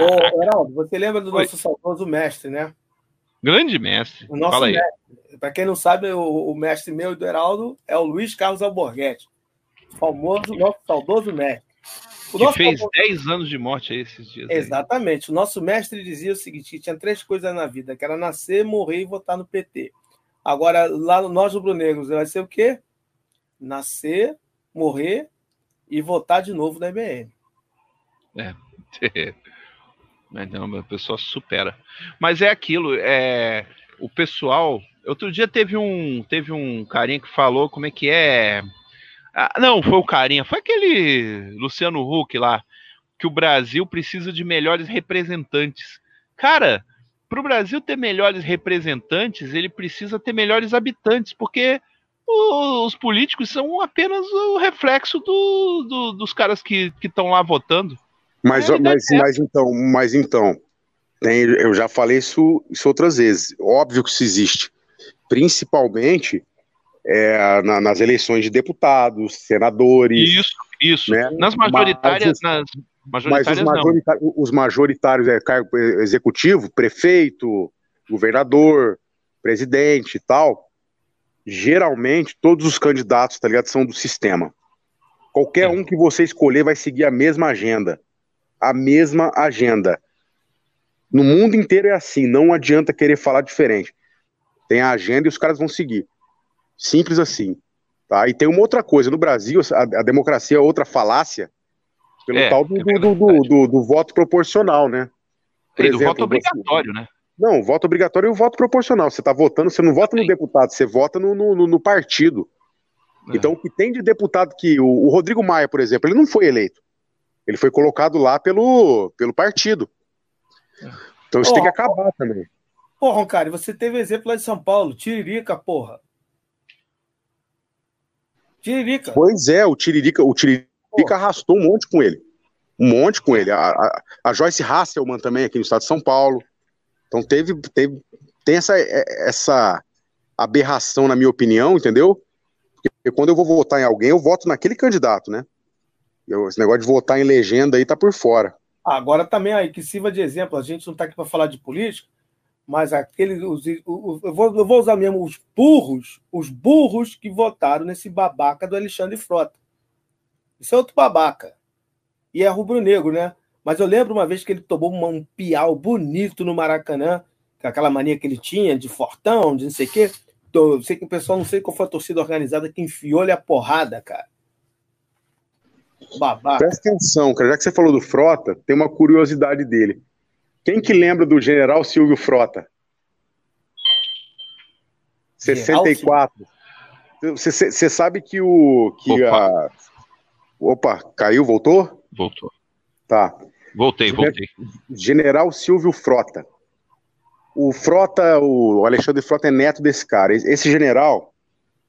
Ô, Heraldo, você lembra do Oi. nosso saudoso mestre, né? Grande mestre. O nosso Fala aí. mestre. Para quem não sabe, o, o, mestre meu e do Heraldo é o Luiz Carlos Alborguete. Famoso, nosso saudoso mestre. O que fez famoso... 10 anos de morte aí esses dias. Exatamente. Aí. O nosso mestre dizia o seguinte: tinha três coisas na vida, que era nascer, morrer e votar no PT. Agora, lá no nós rubro-negros, vai ser o quê? Nascer, morrer e votar de novo na IBM. É. Mas não, a pessoa supera. Mas é aquilo, é o pessoal. Outro dia teve um teve um carinha que falou como é que é. Ah, não, foi o carinha, foi aquele Luciano Huck lá que o Brasil precisa de melhores representantes. Cara, para o Brasil ter melhores representantes, ele precisa ter melhores habitantes, porque os políticos são apenas o reflexo do, do, dos caras que estão lá votando. Mas, mas, mas então, mas então, tem, eu já falei isso, isso outras vezes. Óbvio que isso existe. Principalmente é, na, nas eleições de deputados, senadores. Isso, isso. Né? Nas majoritárias, mas, nas majoritárias mas os, majoritários, os majoritários é cargo executivo, prefeito, governador, presidente e tal. Geralmente, todos os candidatos, tá ligado, são do sistema. Qualquer é. um que você escolher vai seguir a mesma agenda a mesma agenda. No mundo inteiro é assim, não adianta querer falar diferente. Tem a agenda e os caras vão seguir. Simples assim. Tá? E tem uma outra coisa, no Brasil, a, a democracia é outra falácia, pelo é, tal do, é do, do, do, voto proporcional, né? Por exemplo, do voto obrigatório, você... né? Não, o voto obrigatório e o voto proporcional. Você está votando, você não vota no deputado, você vota no, no, no partido. É. Então, o que tem de deputado que. O, o Rodrigo Maia, por exemplo, ele não foi eleito. Ele foi colocado lá pelo, pelo partido. Então isso oh, tem que acabar também. Porra, Roncari, você teve exemplo lá de São Paulo, Tiririca, porra. Tiririca. Pois é, o Tiririca, o Tiririca porra. arrastou um monte com ele. Um monte com ele. A, a, a Joyce Hasselman também aqui no estado de São Paulo. Então teve, teve tem essa, essa aberração, na minha opinião, entendeu? Porque quando eu vou votar em alguém, eu voto naquele candidato, né? Esse negócio de votar em legenda aí tá por fora. Agora também aí, que sirva de exemplo, a gente não está aqui para falar de política, mas aqueles. Os, os, eu, vou, eu vou usar mesmo os burros, os burros que votaram nesse babaca do Alexandre Frota. Isso é outro babaca. E é rubro-negro, né? Mas eu lembro uma vez que ele tomou um piau bonito no Maracanã, com aquela mania que ele tinha de fortão, de não sei o quê. Eu sei que o pessoal não sei qual foi a torcida organizada que enfiou-lhe a porrada, cara. Babaca. Presta atenção, cara. Já que você falou do Frota, tem uma curiosidade dele. Quem que lembra do general Silvio Frota? 64. Você sabe que o. Que Opa. A... Opa, caiu, voltou? Voltou. Tá. Voltei, voltei. General Silvio Frota. O Frota, o Alexandre Frota é neto desse cara. Esse general,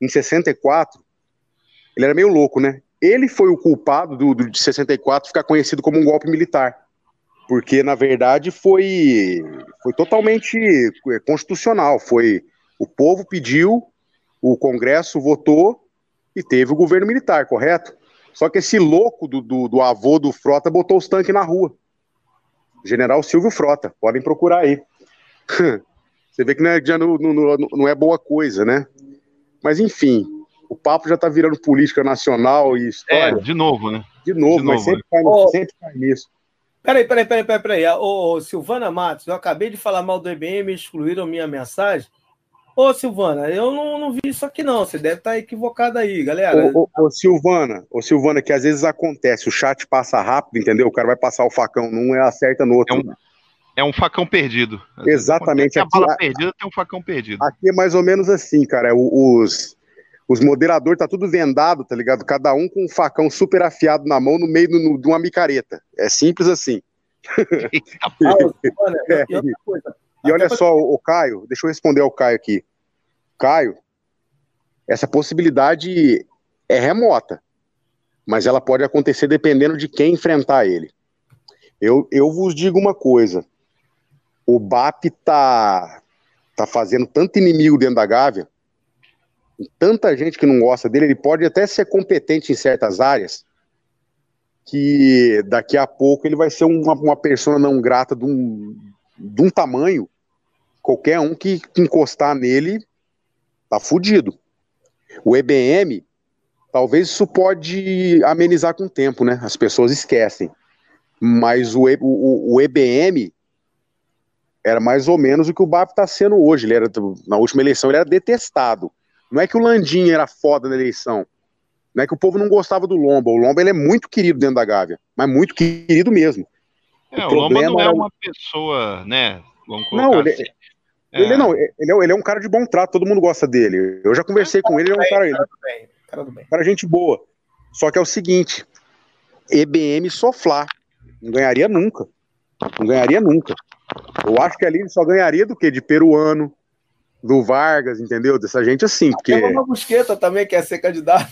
em 64, ele era meio louco, né? Ele foi o culpado do, do, de 64 ficar conhecido como um golpe militar. Porque, na verdade, foi, foi totalmente é, constitucional. Foi O povo pediu, o Congresso votou e teve o governo militar, correto? Só que esse louco do, do, do avô do Frota botou os tanques na rua. General Silvio Frota, podem procurar aí. Você vê que não é, não, não, não é boa coisa, né? Mas enfim, o papo já tá virando política nacional e história. É, de novo, né? De novo, de mas novo, sempre, né? cai, oh, sempre cai nisso. Peraí, peraí, peraí, peraí, peraí. Ô, ô, Silvana Matos, eu acabei de falar mal do IBM, excluíram minha mensagem. Ô, Silvana, eu não, não vi isso aqui, não. Você deve estar tá equivocada aí, galera. Ô, ô, ô, Silvana, ô, Silvana, que às vezes acontece, o chat passa rápido, entendeu? O cara vai passar o facão num e acerta no outro. É um, é um facão perdido. Exatamente. Aqui, a bala perdida tem um facão perdido. Aqui é mais ou menos assim, cara. Os, os moderadores tá tudo vendado, tá ligado? Cada um com um facão super afiado na mão no meio no, de uma micareta. É simples assim. é, e, olha só, o Caio, deixa eu responder ao Caio aqui. Caio, essa possibilidade é remota, mas ela pode acontecer dependendo de quem enfrentar ele. Eu, eu vos digo uma coisa: o BAP tá, tá fazendo tanto inimigo dentro da Gávea tanta gente que não gosta dele, ele pode até ser competente em certas áreas, que daqui a pouco ele vai ser uma, uma persona não grata de um, de um tamanho, qualquer um que, encostar nele tá fudido. O EBM, talvez isso pode amenizar com o tempo, né? As pessoas esquecem. Mas o, o, o EBM era mais ou menos o que o BAP está sendo hoje. Ele era, na última eleição ele era detestado. Não é que o Landim era foda na eleição. Não é que o povo não gostava do Lomba. O Lomba ele é muito querido dentro da Gávea, mas muito querido mesmo. É, o, o Lomba não é uma pessoa, né? Vamos não, ele, assim. ele, é. não, ele é, ele é um cara de bom trato, todo mundo gosta dele. Eu já conversei com ele, ele é um cara, cara, bem, cara, bem. cara gente boa. Só que é o seguinte, EBM soflá, não ganharia nunca. Não ganharia nunca. Eu acho que ali ele só ganharia do que? De peruano, do Vargas, entendeu? Dessa gente assim. Porque... Tem uma Busqueta também quer ser candidato.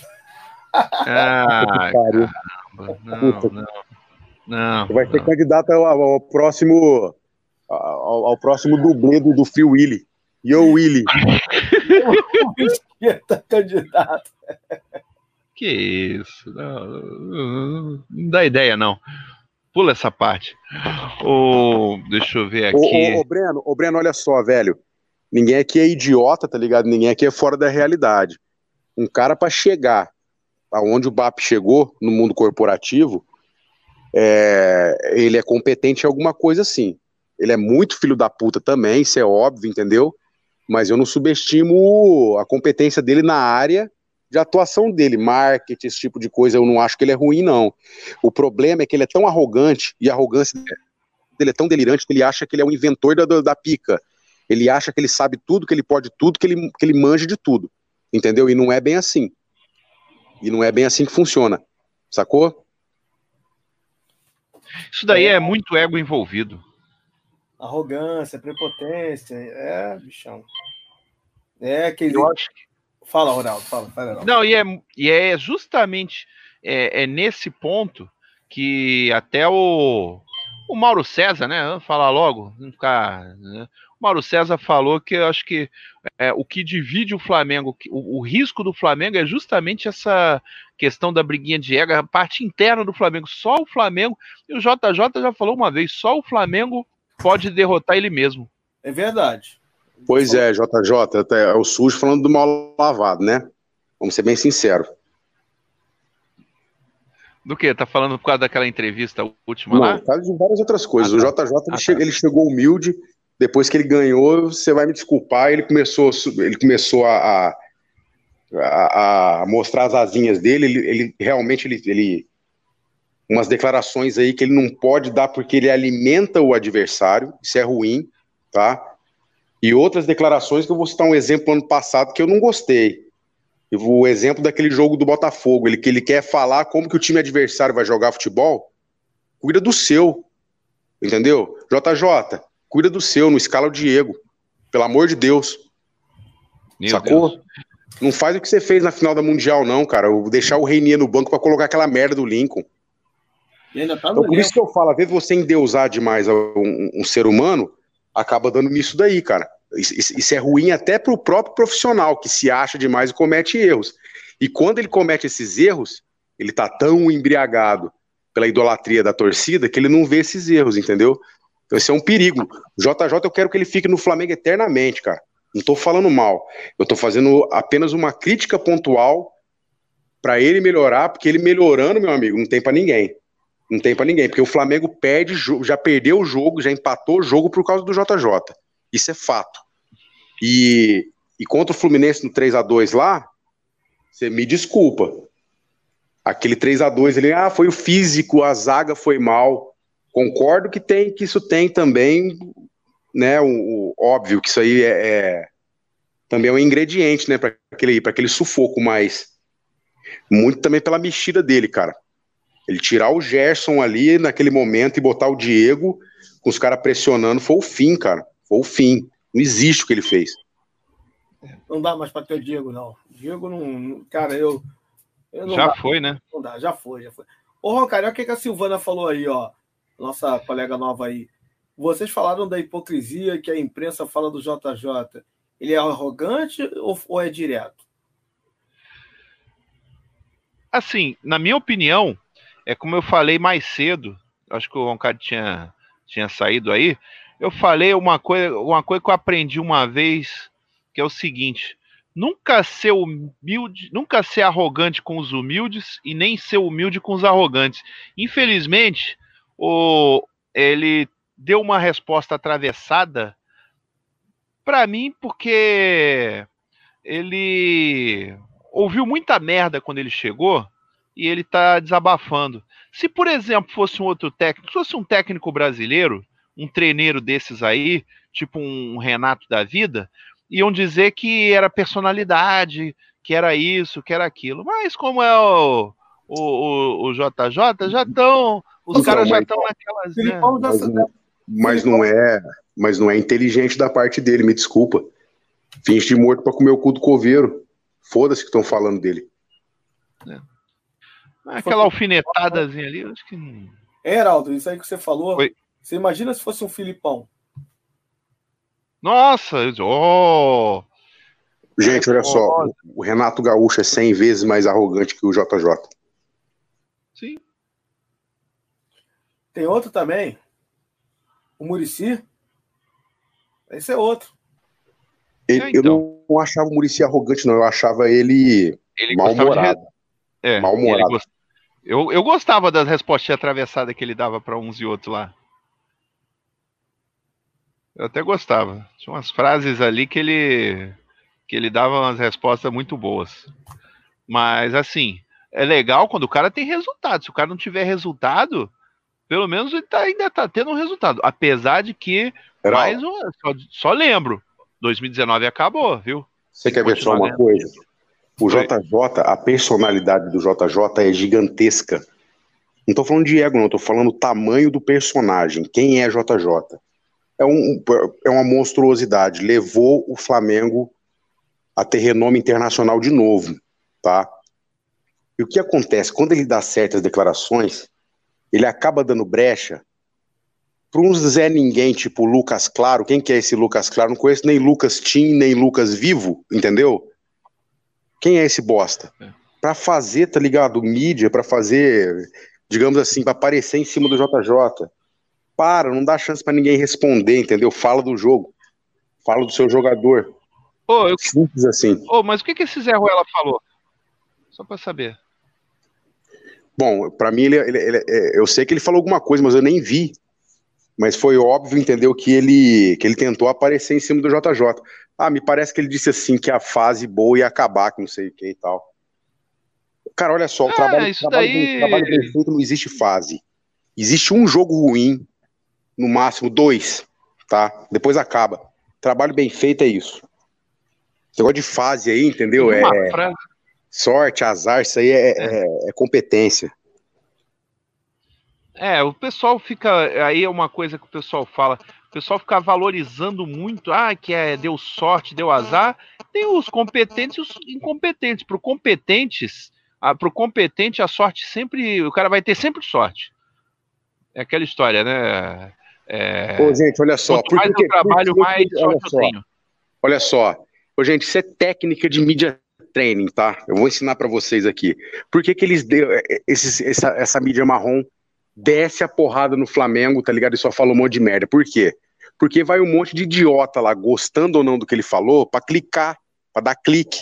Ah, caramba. Não, não, não, Vai não. ser candidato ao, ao próximo ao, ao, próximo dublê do, do Phil Willy. Yo, Willy. Busqueta candidato. Que isso? Não, não, não dá ideia, não. Pula essa parte. Oh, deixa eu ver aqui. Ô, ô, ô, Breno, ô, Breno, olha só, velho. Ninguém aqui é idiota, tá ligado? Ninguém aqui é fora da realidade. Um cara para chegar aonde o BAP chegou no mundo corporativo, é, ele é competente em alguma coisa sim. Ele é muito filho da puta também, isso é óbvio, entendeu? Mas eu não subestimo a competência dele na área de atuação dele, marketing, esse tipo de coisa, eu não acho que ele é ruim, não. O problema é que ele é tão arrogante, e a arrogância dele é tão delirante que ele acha que ele é o inventor da, da pica. Ele acha que ele sabe tudo, que ele pode tudo, que ele, que ele manja de tudo. Entendeu? E não é bem assim. E não é bem assim que funciona. Sacou? Isso daí é, é muito ego envolvido. Arrogância, prepotência, é, bichão. É aquele. Eu acho que Fala, Ronaldo, fala. fala Não, e é, e é justamente é, é, nesse ponto que até o, o Mauro César, né? Vamos falar logo, não ficar. Né? Mauro César falou que eu acho que é, o que divide o Flamengo, o, o, risco do Flamengo é justamente essa questão da briguinha de ego, a parte interna do Flamengo. Só o Flamengo, e o JJ já falou uma vez, só o Flamengo pode derrotar ele mesmo. É verdade. Pois é, JJ, é o sujo falando do mal lavado, né? Vamos ser bem sinceros. Do que? Tá falando por causa daquela entrevista última Não, lá? por causa de várias outras coisas. Ah, tá. O JJ ah, tá. ele, chegou humilde, depois que ele ganhou, você vai me desculpar, ele começou, ele começou a, a, a mostrar as asinhas dele, ele, ele realmente ele, ele umas declarações aí que ele não pode dar porque ele alimenta o adversário, isso é ruim, tá? E outras declarações que eu vou citar um exemplo ano passado que eu não gostei. O exemplo daquele jogo do Botafogo, ele que ele quer falar como que o time adversário vai jogar futebol, cuida do seu. Entendeu? JJ, cuida do seu, não escala o Diego. Pelo amor de Deus. Meu Sacou? Deus. Não faz o que você fez na final da Mundial, não, cara. Deixar o Reinier no banco para colocar aquela merda do Lincoln. Tá então, por isso que eu falo, às vezes você endeusar demais um, um ser humano, acaba dando nisso daí, cara. Isso, isso é ruim até para o próprio profissional, que se acha demais e comete erros. E quando ele comete esses erros, ele está tão embriagado pela idolatria da torcida que ele não vê esses erros, entendeu? Então esse é um perigo. O JJ eu quero que ele fique no Flamengo eternamente, cara. Não estou falando mal. Eu estou fazendo apenas uma crítica pontual para ele melhorar, porque ele melhorando, meu amigo, não tem para ninguém. Não tem para ninguém, porque o Flamengo perde, já perdeu o jogo, já empatou o jogo por causa do JJ. Isso é fato. E, e contra o Fluminense no 3 a 2 lá, você me desculpa. Aquele 3 a 2 ele, ah, foi o físico, a zaga foi mal. Concordo que tem que isso tem também, né, o, o óbvio que isso aí é, é também é um ingrediente, né, para aquele para aquele sufoco, mas muito também pela mexida dele, cara. Ele tirar o Gerson ali naquele momento e botar o Diego com os caras pressionando foi o fim, cara. Foi o fim. Não existe o que ele fez. Não dá mais para ter o Diego, não. Diego não. Cara, eu. eu já dá. foi, né? Não dá, já foi, já foi. Ô, Roncário, olha o que a Silvana falou aí, ó. Nossa colega nova aí. Vocês falaram da hipocrisia que a imprensa fala do JJ. Ele é arrogante ou, ou é direto? Assim, na minha opinião, é como eu falei mais cedo, acho que o Roncard tinha, tinha saído aí, eu falei uma coisa, uma coisa que eu aprendi uma vez, que é o seguinte, nunca ser humilde, nunca ser arrogante com os humildes e nem ser humilde com os arrogantes. Infelizmente, o, ele deu uma resposta atravessada para mim porque ele ouviu muita merda quando ele chegou e ele tá desabafando. Se, por exemplo, fosse um outro técnico, se fosse um técnico brasileiro, um treineiro desses aí, tipo um Renato da vida, iam dizer que era personalidade, que era isso, que era aquilo. Mas como é o, o, o, o JJ, já estão. Os não, caras já estão naquelas. Né? Mas, mas, não é, mas não é inteligente da parte dele, me desculpa. Finge de morto para comer o cu do coveiro. Foda-se que estão falando dele. É. Aquela alfinetadazinha ali, acho que. É, Heraldo, isso aí que você falou. Foi. Você imagina se fosse um Filipão? Nossa, oh! Gente, olha só, o Renato Gaúcho é 100 vezes mais arrogante que o JJ. Sim. Tem outro também, o Murici. Esse é outro. Ele, é, então. Eu não achava o Murici arrogante, não. Eu achava ele, ele mal-humorado. De... É, mal-humorado. Gost... Eu, eu gostava das respostas atravessadas que ele dava para uns e outros lá. Eu até gostava. Tinha umas frases ali que ele que ele dava umas respostas muito boas. Mas assim, é legal quando o cara tem resultado. Se o cara não tiver resultado, pelo menos ele tá, ainda tá tendo um resultado. Apesar de que, mais um, só, só, lembro, 2019 acabou, viu? Você quer ver só uma coisa? O JJ, a personalidade do JJ é gigantesca. Não tô falando de ego, não, tô falando o tamanho do personagem. Quem é JJ? é, um, é uma monstruosidade. Levou o Flamengo a ter renome internacional de novo, tá? E o que acontece? Quando ele dá certas declarações, ele acaba dando brecha para uns Zé Ninguém, tipo Lucas Claro. Quem que é esse Lucas Claro? Não conheço nem Lucas Tim, nem Lucas Vivo, entendeu? Quem é esse bosta? É. Para fazer, tá ligado? Mídia, para fazer, digamos assim, para aparecer em cima do JJ para, não dá chance para ninguém responder, entendeu? Fala do jogo, fala do seu jogador. Ô, eu... Simples assim. Ô, mas o que, que esse Zé Ruela falou? Só para saber. Bom, para mim, ele, ele, ele, é, eu sei que ele falou alguma coisa, mas eu nem vi. Mas foi óbvio, entendeu, que ele, que ele tentou aparecer em cima do JJ. Ah, me parece que ele disse assim que a fase boa ia acabar, com não sei o que e tal. Cara, olha só, o ah, trabalho, trabalho, daí... trabalho bem feito não existe fase. Existe um jogo ruim no máximo dois, tá? Depois acaba. Trabalho bem feito é isso. Esse negócio de fase aí, entendeu? É sorte, azar, isso aí é, é. É, é, competência. É, o pessoal fica. Aí é uma coisa que o pessoal fala. O pessoal fica valorizando muito, ah, que é deu sorte, deu azar. Tem os competentes e os incompetentes. Para competentes, para o competente, a sorte sempre. O cara vai ter sempre sorte. É aquela história, né? É... Ô, gente, olha só. Quanto mais eu trabalho, mais olha só, eu tenho. Olha só. Ô, gente, isso é técnica de mídia training, tá? Eu vou ensinar para vocês aqui. Por que, que eles deu é, esses, essa, essa mídia marrom desce a porrada no Flamengo, tá ligado? E só fala um monte de merda. Por quê? Porque vai um monte de idiota lá, gostando ou não do que ele falou, para clicar, para dar clique.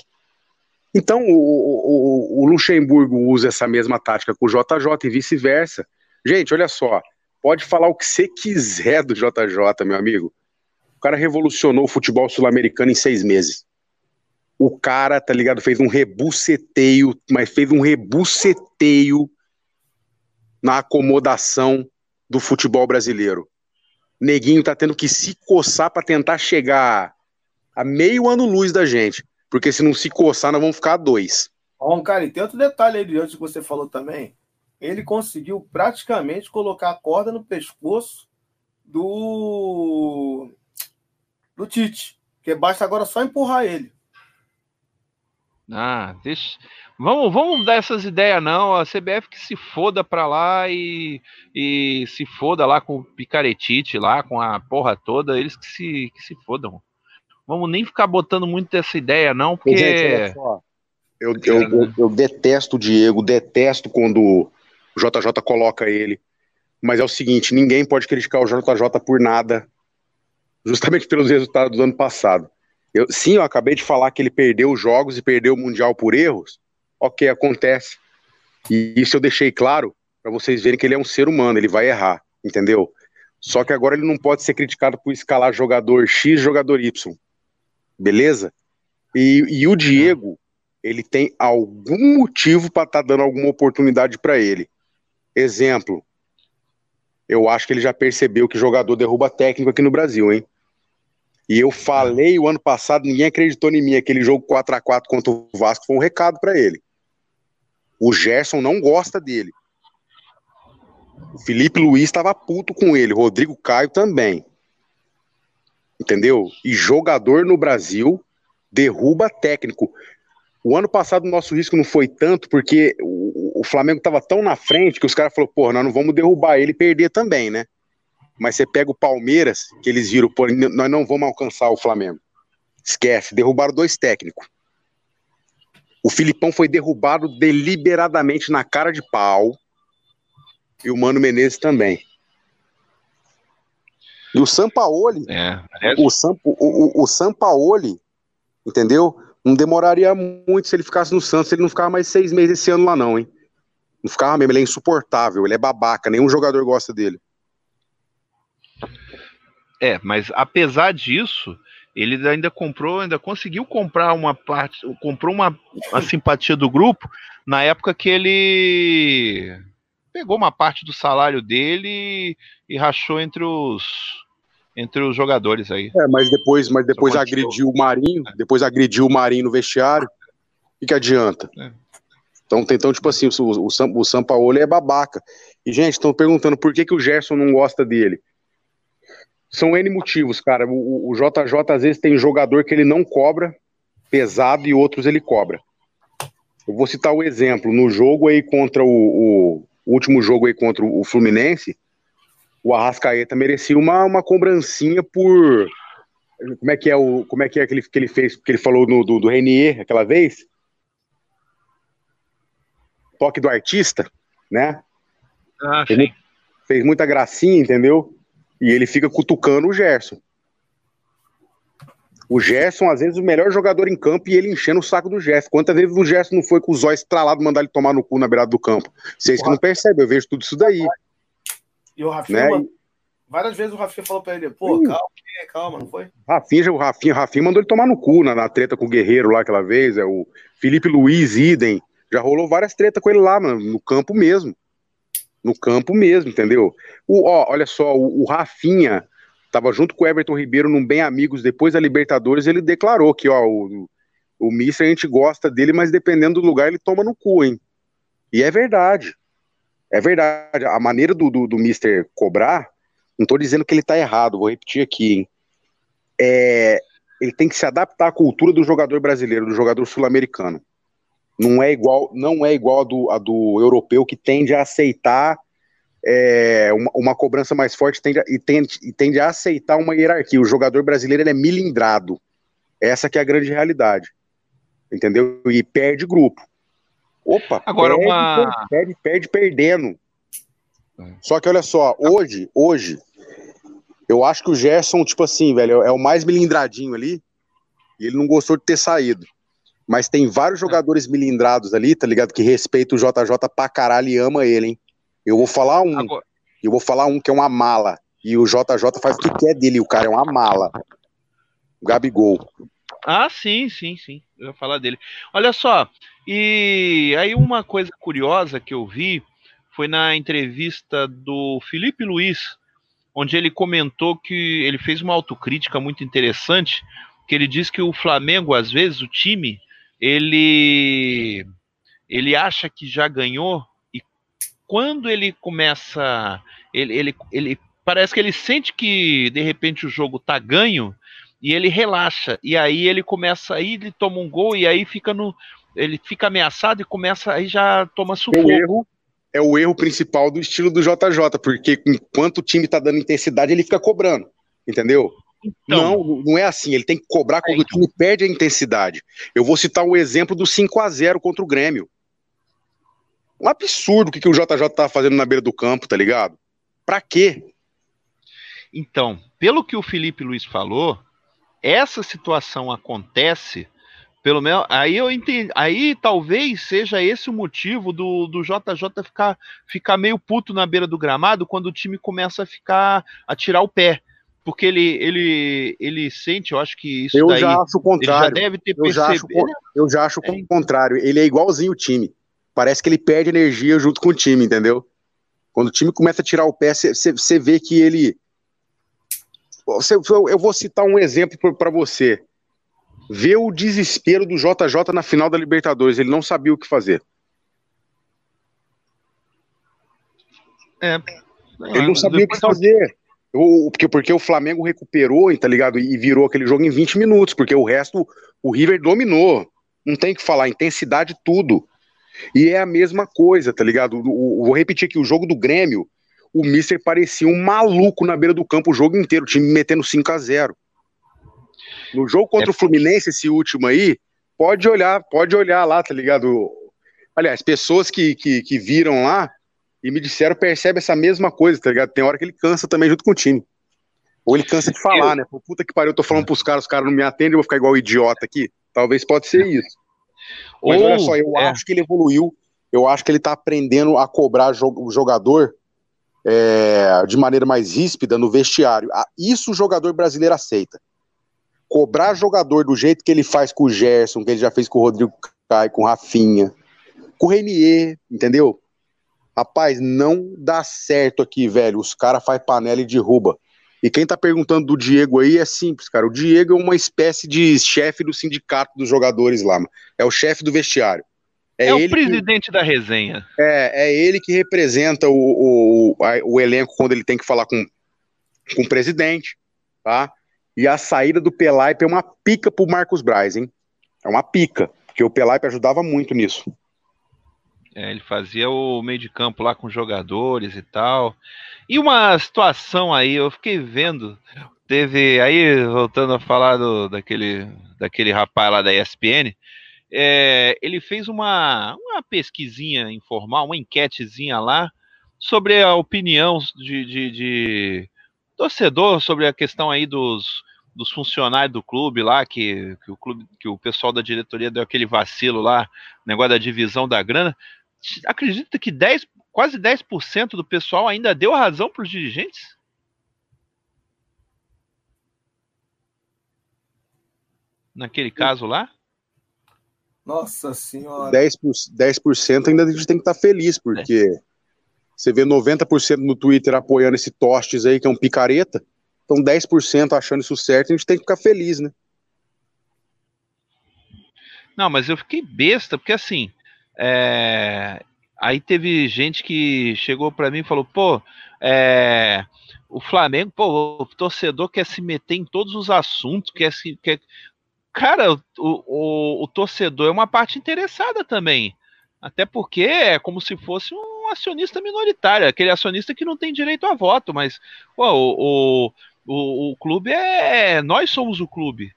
Então o, o, o, Luxemburgo usa essa mesma tática com o JJ e vice-versa. Gente, olha só. Pode falar o que você quiser do JJ, meu amigo. O cara revolucionou o futebol sul-americano em seis meses. O cara, tá ligado, fez um rebuceteio, mas fez um rebuceteio na acomodação do futebol brasileiro. Neguinho tá tendo que se coçar para tentar chegar a meio ano luz da gente. Porque se não se coçar, nós vamos ficar a dois. Bom, cara, e tem outro detalhe aí diante que você falou também ele conseguiu praticamente colocar a corda no pescoço do do Tite, que basta agora só empurrar ele. Ah, deixa. Vamos, vamos dar essas ideias, não. A CBF que se foda pra lá e, e se foda lá com o Picaretite, lá com a porra toda, eles que se, que se fodam. Vamos nem ficar botando muito essa ideia, não, porque. Gente, eu, eu, eu, eu, detesto o Diego, detesto quando O JJ coloca ele. Mas é o seguinte: ninguém pode criticar o JJ por nada, justamente pelos resultados do ano passado. Eu, sim, eu acabei de falar que ele perdeu os jogos e perdeu o Mundial por erros. Ok, acontece. E isso eu deixei claro para vocês verem que ele é um ser humano, ele vai errar, entendeu? Só que agora ele não pode ser criticado por escalar jogador X, jogador Y. Beleza? E, e o Diego, ele tem algum motivo para estar tá dando alguma oportunidade para ele. Exemplo, eu acho que ele já percebeu que jogador derruba técnico aqui no Brasil, hein? E eu falei o ano passado, ninguém acreditou em mim. Aquele jogo 4 a 4 contra o Vasco foi um recado para ele. O Gerson não gosta dele. O Felipe Luiz estava puto com ele, Rodrigo Caio também. Entendeu? E jogador no Brasil derruba técnico. O ano passado o nosso risco não foi tanto porque o, o Flamengo estava tão na frente que os caras falaram, pô, nós não vamos derrubar ele e perder também, né? Mas você pega o Palmeiras, que eles viram, pô, nós não vamos alcançar o Flamengo. Esquece, derrubaram dois técnicos. O Filipão foi derrubado deliberadamente na cara de pau e o Mano Menezes também. E o Sampaoli, é, o, o, o, o Sampaoli, entendeu? Não demoraria muito se ele ficasse no Santos, ele não ficava mais seis meses esse ano lá não, hein? Não ficava mesmo, ele é insuportável, ele é babaca, nenhum jogador gosta dele. É, mas apesar disso, ele ainda comprou, ainda conseguiu comprar uma parte, comprou uma, uma simpatia do grupo na época que ele pegou uma parte do salário dele e rachou entre os entre os jogadores aí. É, mas depois, mas depois agrediu o Marinho, depois agrediu o Marinho no vestiário. O que, que adianta? É. Então, então, tipo assim, o, o, o Sampaoli é babaca. E, gente, estão perguntando por que, que o Gerson não gosta dele. São N motivos, cara. O, o JJ às vezes tem jogador que ele não cobra pesado e outros ele cobra. Eu vou citar o um exemplo. No jogo aí contra o, o último jogo aí contra o Fluminense, o Arrascaeta merecia uma, uma cobrancinha por. Como é que é o. Como é que é aquele que ele fez, que ele falou no, do, do Renier aquela vez? Toque do artista, né? Ah, sim. fez muita gracinha, entendeu? E ele fica cutucando o Gerson. O Gerson, às vezes, o melhor jogador em campo e ele enchendo o saco do Gerson. Quantas vezes o Gerson não foi com os olhos estralados mandar ele tomar no cu na beirada do campo? Vocês que não percebem, eu vejo tudo isso daí. E o Rafinha, né? várias vezes o Rafinha falou pra ele, pô, Sim. calma, calma, não foi? Rafinha, o Rafinha, Rafinha mandou ele tomar no cu na, na, treta com o Guerreiro lá aquela vez, é o Felipe Luiz, idem, já rolou várias tretas com ele lá, mano, no campo mesmo. No campo mesmo, entendeu? O, ó, olha só, o, o Rafinha Tava junto com o Everton Ribeiro num Bem Amigos depois da Libertadores, ele declarou que, ó, o, o Mister a gente gosta dele, mas dependendo do lugar ele toma no cu, hein? E é verdade. É verdade. A maneira do, do, do Mister cobrar, não tô dizendo que ele tá errado, vou repetir aqui, hein? É, ele tem que se adaptar à cultura do jogador brasileiro, do jogador sul-americano. Não é igual, não é igual a do, a do europeu que tende a aceitar é, uma, uma, cobrança mais forte tende a, e, tende, e tende a aceitar uma hierarquia. O jogador brasileiro é milindrado. Essa que é a grande realidade. Entendeu? E perde grupo. Opa, Agora perde, uma... perde, perde, perdendo. Só que olha só, hoje, hoje, eu acho que o Gerson, tipo assim, velho, é o mais milindradinho ali, e ele não gostou de ter saído. Mas tem vários jogadores milindrados ali, tá ligado? Que respeita o JJ pra caralho e ama ele, hein? Eu vou falar um. Agora... Eu vou falar um que é uma mala. E o JJ faz o que quer dele, o cara é uma mala. O Gabigol. Ah, sim, sim, sim. Eu ia falar dele. Olha só, e aí uma coisa curiosa que eu vi foi na entrevista do Felipe Luiz, onde ele comentou que ele fez uma autocrítica muito interessante, que ele diz que o Flamengo, às vezes, o time, ele ele acha que já ganhou quando ele começa, ele, ele, ele parece que ele sente que de repente o jogo tá ganho e ele relaxa e aí ele começa aí ele toma um gol e aí fica no ele fica ameaçado e começa aí já toma sufoco. O erro é o erro principal do estilo do JJ, porque enquanto o time tá dando intensidade ele fica cobrando, entendeu? Então, não, não é assim. Ele tem que cobrar quando é, então. o time perde a intensidade. Eu vou citar o exemplo do 5 a 0 contra o Grêmio. Um absurdo o que, que o JJ tá fazendo na beira do campo, tá ligado? Pra quê? Então, pelo que o Felipe Luiz falou, essa situação acontece, pelo menos, aí eu entendi, aí talvez seja esse o motivo do, do JJ ficar, ficar meio puto na beira do gramado quando o time começa a ficar a tirar o pé. Porque ele, ele, ele sente, eu acho que isso eu daí, já acho o contrário. já deve ter eu, já acho, percebido. eu já acho É. o contrário. Ele é igualzinho o time. Parece que ele perde energia junto com o time, entendeu? Quando o time começa a tirar o pé, você vê que ele. Cê- eu vou citar um exemplo para você. Vê o desespero do JJ na final da Libertadores. Ele não sabia o que fazer. É. Ele não sabia o que fazer. Porque, porque o Flamengo recuperou, tá ligado? E virou aquele jogo em 20 minutos, porque o resto, o River dominou. Não tem o que falar, intensidade, tudo. E é a mesma coisa, tá ligado? O- vou repetir aqui, o jogo do Grêmio, o Mister parecia um maluco na beira do campo o jogo inteiro, o time metendo 5 a 0 No jogo contra É o Fluminense, esse último aí, pode olhar, pode olhar lá, tá ligado? Aliás, pessoas que, que, que viram lá e me disseram, percebe essa mesma coisa, tá ligado? Tem hora que ele cansa também junto com o time. Ou ele cansa de falar, né? Pô, puta que pariu, eu tô falando pros caras, os caras não me atendem, eu vou ficar igual idiota aqui. Talvez pode ser isso. Mas Ou- olha só, eu é. acho que ele evoluiu, eu acho que ele tá aprendendo a cobrar o jogador é, de maneira mais ríspida no vestiário. Ah, Isso o jogador brasileiro aceita. Cobrar jogador do jeito que ele faz com o Gerson, que ele já fez com o Rodrigo Caio, com o Rafinha, com o Renier, entendeu? Rapaz, não dá certo aqui, velho. Os caras fazem panela e derruba. E quem tá perguntando do Diego aí é simples, cara. O Diego é uma espécie de chefe do sindicato dos jogadores lá. mano. É o chefe do vestiário. É, É, o ele que, presidente da resenha. é, é ele que representa o, o, o elenco quando ele tem que falar com, com o presidente, tá? E a saída do Pelaipe é uma pica pro Marcos Braz, hein? É uma pica, porque o Pelaipe ajudava muito nisso. É, ele fazia o meio de campo lá com jogadores e tal. E uma situação aí, eu fiquei vendo, teve aí, voltando a falar do, daquele, daquele rapaz lá da ESPN, é, ele fez uma, uma pesquisinha informal, uma enquetezinha lá, sobre a opinião de, de, de torcedor, sobre a questão aí dos, dos funcionários do clube lá, que, que o clube, que o pessoal da diretoria deu aquele vacilo lá, negócio da divisão da grana acredita que 10, quase 10% do pessoal ainda deu razão para os dirigentes? Naquele caso lá? Nossa senhora. 10%, por- 10% ainda a gente tem que estar feliz, porque você vê 90% no Twitter apoiando esse Tostes aí, que é um picareta. Então 10% achando isso certo, a gente tem que ficar feliz, né? Não, mas eu fiquei besta, porque assim, é, aí teve gente que chegou para mim e falou, pô, é, o Flamengo, pô, o torcedor quer se meter em todos os assuntos, quer se. Quer... Cara, o, o, o torcedor é uma parte interessada também. Até porque é como se fosse um acionista minoritário, aquele acionista que não tem direito a voto, mas pô, o, o, o, o clube é. Nós somos o clube.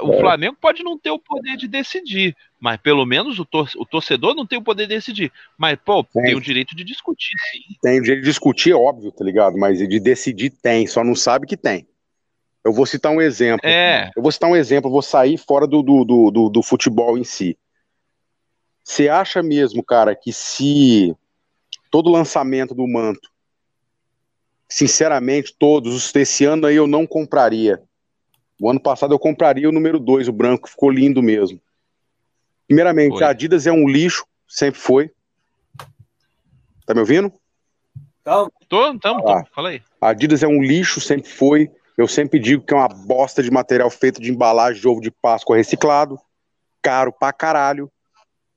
O É. Flamengo pode não ter o poder de decidir, mas pelo menos o, tor o torcedor não tem o poder de decidir. Mas, pô, Tem. tem o direito de discutir, sim. Tem o jeito de discutir, é óbvio, tá ligado? Mas de decidir tem, só não sabe que tem. Eu vou citar um exemplo. É, Eu vou citar um exemplo, vou sair fora do, do, do, do, do futebol em si. Você acha mesmo, cara, que se todo lançamento do manto, sinceramente, todos, os desse ano aí eu não compraria. O ano passado eu compraria o número 2, o branco, ficou lindo mesmo. Primeiramente, Foi. a Adidas é um lixo, sempre foi. Tá me ouvindo? Então, tô, tamo, tô, Ah. fala aí. A Adidas é um lixo, sempre foi. Eu sempre digo que é uma bosta de material feito de embalagem de ovo de Páscoa reciclado, caro pra caralho.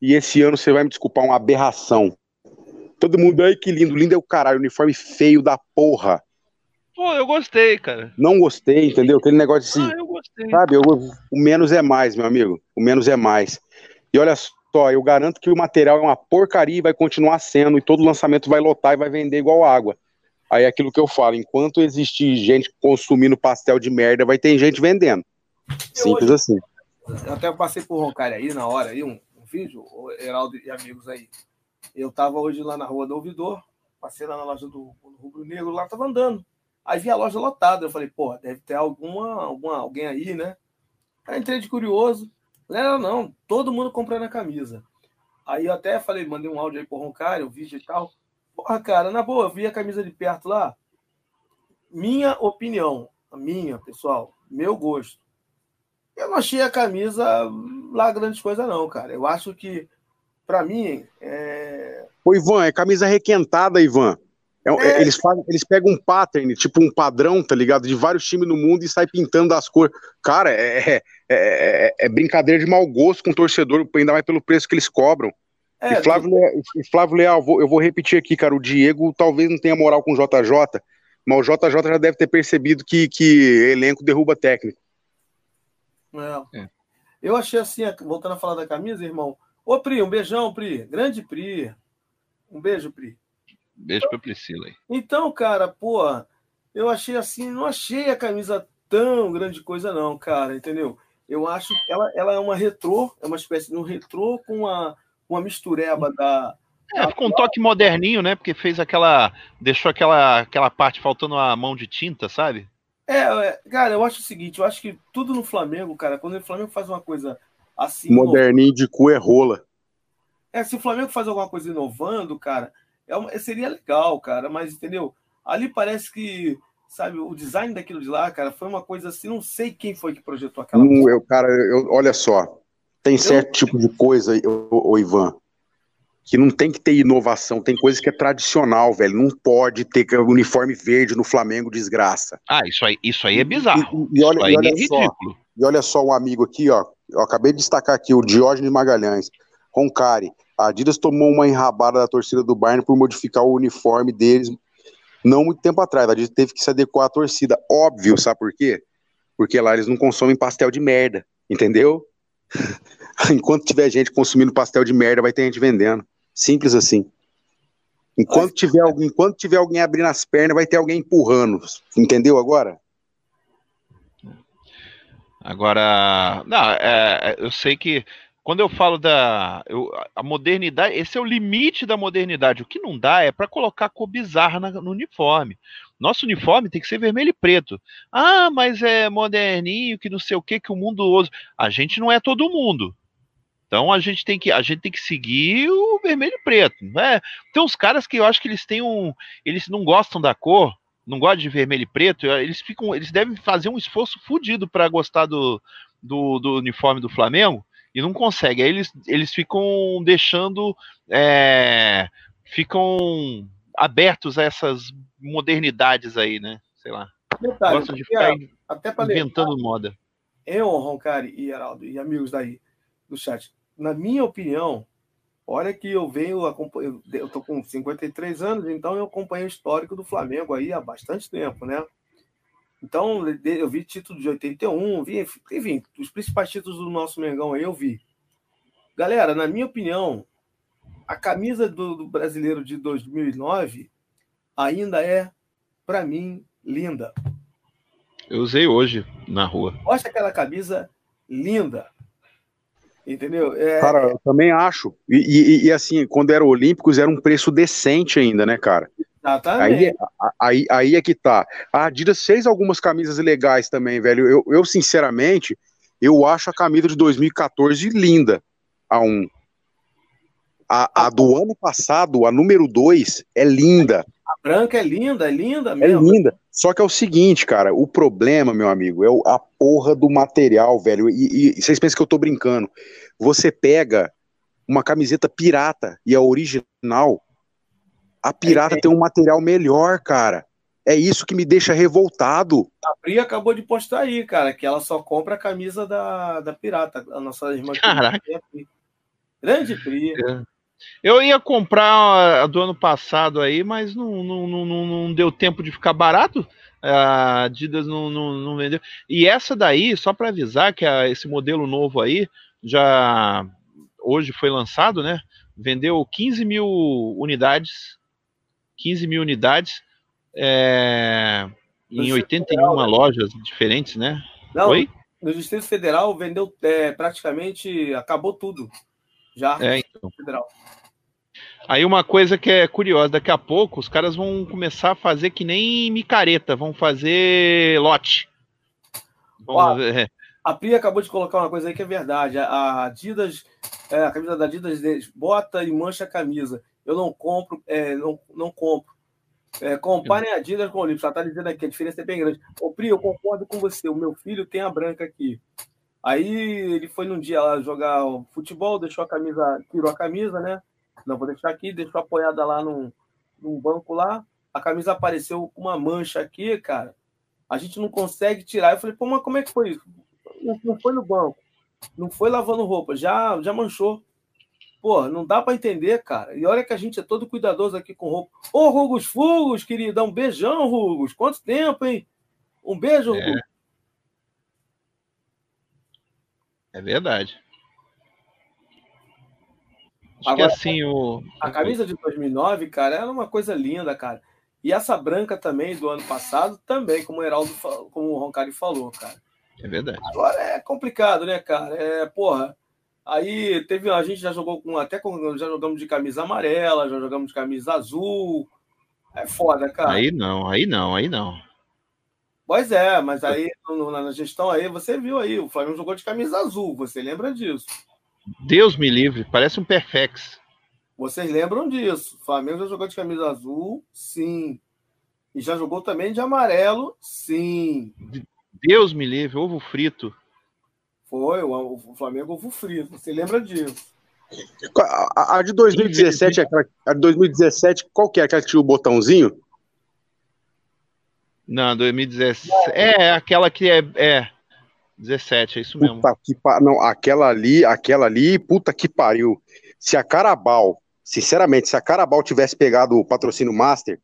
E esse ano você vai me desculpar, uma aberração. Todo mundo, ai que lindo, lindo é o caralho, uniforme feio da porra. Pô, eu gostei, cara. Não gostei, entendeu? Aquele negócio assim, Ah, eu gostei. sabe? eu- o menos é mais, meu amigo. O menos é mais. E olha só, eu garanto que o material é uma porcaria e vai continuar sendo, e todo lançamento vai lotar e vai vender igual água. Aí é aquilo que eu falo, enquanto existir gente consumindo pastel de merda, vai ter gente vendendo. Simples assim. eu até passei por Roncalho aí na hora, aí, um, um vídeo, o Heraldo e amigos aí. Eu estava hoje lá na rua do Ouvidor, passei lá na loja do, do Rubro Negro, lá estava andando. Aí vi a loja lotada. Eu falei, pô, deve ter alguma, alguma alguém aí, né? Aí entrei de curioso. Não, não, todo mundo comprando a camisa. Aí eu até falei, mandei um áudio aí pro Roncário, um vídeo e tal. Porra, cara, na boa, vi a camisa de perto lá. Minha opinião, minha, pessoal, meu gosto. Eu não achei a camisa lá grande coisa, não, cara. Eu acho que, para mim. É... Ô, Ivan, é camisa requentada, Ivan. É, é... Eles, fazem, eles pegam um pattern, tipo um padrão, tá ligado? De vários times no mundo e sai pintando as cores. Cara, é, é, é, é brincadeira de mau gosto com o torcedor, ainda mais pelo preço que eles cobram. É, e, Flávio Leal, e Flávio Leal, eu vou repetir aqui, cara. O Diego talvez não tenha moral com o JJ, mas o JJ já deve ter percebido que, que elenco derruba técnico. É. Eu achei assim, voltando a falar da camisa, irmão. Ô, Pri, um beijão, Pri. Grande Pri. Um beijo, Pri. Beijo pra Priscila aí. Então, cara, pô, eu achei assim, não achei a camisa tão grande coisa, não, cara, entendeu? Eu acho que ela, ela é uma retrô, é uma espécie de um retrô com uma, uma mistureba da. É, ficou um toque moderninho, né? Porque fez aquela. Deixou aquela, aquela parte faltando a mão de tinta, sabe? É, é, cara, eu acho o seguinte, eu acho que tudo no Flamengo, cara, quando o Flamengo faz uma coisa assim. Moderninho de cu é rola. É, se o Flamengo faz alguma coisa inovando, cara, é uma, seria legal, cara, mas entendeu? Ali parece que, sabe, o design daquilo de lá, cara, foi uma coisa assim, não sei quem foi que projetou aquela hum, eu, Cara, eu, olha só, tem certo eu... tipo de coisa, o Ivan, que não tem que ter inovação, tem coisa que é tradicional, velho. Não pode ter uniforme verde no Flamengo, desgraça. Ah, isso aí, isso aí é bizarro. E, e, e olha, e olha é só, e olha só um amigo aqui, ó. Eu acabei de destacar aqui, o Diógenes Magalhães. Roncari, a Adidas tomou uma enrabada da torcida do Bayern por modificar o uniforme deles não muito tempo atrás. A Adidas teve que se adequar à torcida. Óbvio, sabe por quê? Porque lá eles não consomem pastel de merda, entendeu? Enquanto tiver gente consumindo pastel de merda, vai ter gente vendendo. Simples assim. Enquanto tiver, alguém, enquanto tiver alguém abrindo as pernas, vai ter alguém empurrando. Entendeu agora? Agora, não, é, é eu sei que quando eu falo da eu, a modernidade, esse é o limite da modernidade. O que não dá é para colocar cor bizarra no uniforme. Nosso uniforme tem que ser vermelho e preto. Ah, mas é moderninho, que não sei o que, que o mundo usa. A gente não é todo mundo. Então a gente tem que a gente tem que seguir o vermelho e preto. Né? Tem uns caras que eu acho que eles têm um, eles não gostam da cor, não gostam de vermelho e preto. Eles ficam, eles devem fazer um esforço fodido para gostar do, do, do uniforme do Flamengo e não consegue. Aí eles, eles ficam deixando. É, ficam abertos a essas modernidades aí, né? Sei lá. Detalhe, Gostam de ficar até inventando moda. Eu, Roncari e Heraldo, e amigos daí do chat, na minha opinião, olha que eu venho acompanhando, eu tô com 53 anos, então eu acompanho o histórico do Flamengo aí há bastante tempo, né? Então, eu vi título de 81, vi, enfim, os principais títulos do nosso Mengão aí eu vi. Galera, na minha opinião, a camisa do, do brasileiro de 2009 ainda é, para mim, linda. Eu usei hoje na rua. Mostra aquela camisa linda. Entendeu? É... Cara, eu também acho. E, e, e, assim, quando era Olímpicos, era um preço decente ainda, né, cara? Aí, é, aí, aí é que tá. A Adidas fez algumas camisas legais também, velho. Eu, eu, sinceramente, eu acho a camisa de 2014 linda. A um. A, a do ano passado, a número 2, é linda. A branca é linda, é linda é mesmo. É linda. Só que é o seguinte, cara, o problema, meu amigo, é a porra do material, velho. E, e vocês pensam que eu tô brincando. Você pega uma camiseta pirata e a original, a pirata é, é. tem um material melhor, cara. É isso que me deixa revoltado. A Pri acabou de postar aí, cara, que ela só compra a camisa da, da pirata, a nossa irmã. Caraca. Grande Pri. É. Eu ia comprar a do ano passado aí, mas não, não, não, não deu tempo de ficar barato. A Adidas não, não, não vendeu. E essa daí, só para avisar que a, esse modelo novo aí já hoje foi lançado, né? Vendeu 15 mil unidades 15 mil unidades é, em 81 Federal, né? lojas diferentes, né? Não, Oi? no Distrito Federal vendeu é, praticamente, acabou tudo. Já é, então. Federal. Aí uma coisa que é curiosa, daqui a pouco os caras vão começar a fazer que nem micareta, vão fazer lote. Ó, a Pri acabou de colocar uma coisa aí que é verdade. A Adidas, é, a camisa da Adidas bota e mancha a camisa. Eu não compro, é, não, não compro. É, comparem a Adidas com o Olímpio. Já está dizendo aqui, a diferença é bem grande. Ô, Pri, eu concordo com você. O meu filho tem a branca aqui. Aí ele foi num dia lá jogar futebol, deixou a camisa, tirou a camisa, né? Não, vou deixar aqui, deixou apoiada lá num, num banco lá. A camisa apareceu com uma mancha aqui, cara. A gente não consegue tirar. Eu falei, pô, mas como é que foi isso? Não, não foi no banco. Não foi lavando roupa. Já, já manchou. Pô, não dá para entender, cara. E olha que a gente é todo cuidadoso aqui com roupa. Ô, Rugos Fugos, querida, um beijão, Rugos. Quanto tempo, hein? Um beijo, é. Rugos. É verdade. Acho Agora, que assim o. A camisa de 2009, cara, era uma coisa linda, cara. E essa branca também do ano passado, também, como o Heraldo, como o Roncari falou, cara. É verdade. Agora é complicado, né, cara? É, porra. Aí teve. A gente já jogou com. Até com, já jogamos de camisa amarela, já jogamos de camisa azul. É foda, cara. Aí não, aí não, aí não. Pois é, mas aí na gestão aí, você viu aí, o Flamengo jogou de camisa azul, você lembra disso? Deus me livre, parece um Perfex. Vocês lembram disso? O Flamengo já jogou de camisa azul? Sim. E já jogou também de amarelo? Sim. Deus me livre, ovo frito. Foi, o, Flamengo ovo frito. Você lembra disso? A, a de 2017, aquela, a de 2017, qual que é aquela que tinha o botãozinho? Não, 2017. É, é aquela que é, é 17, é isso mesmo. Puta que pa... Não, aquela ali, aquela ali, puta que pariu. Se a Carabal, sinceramente, se a Carabal tivesse pegado o patrocínio Master,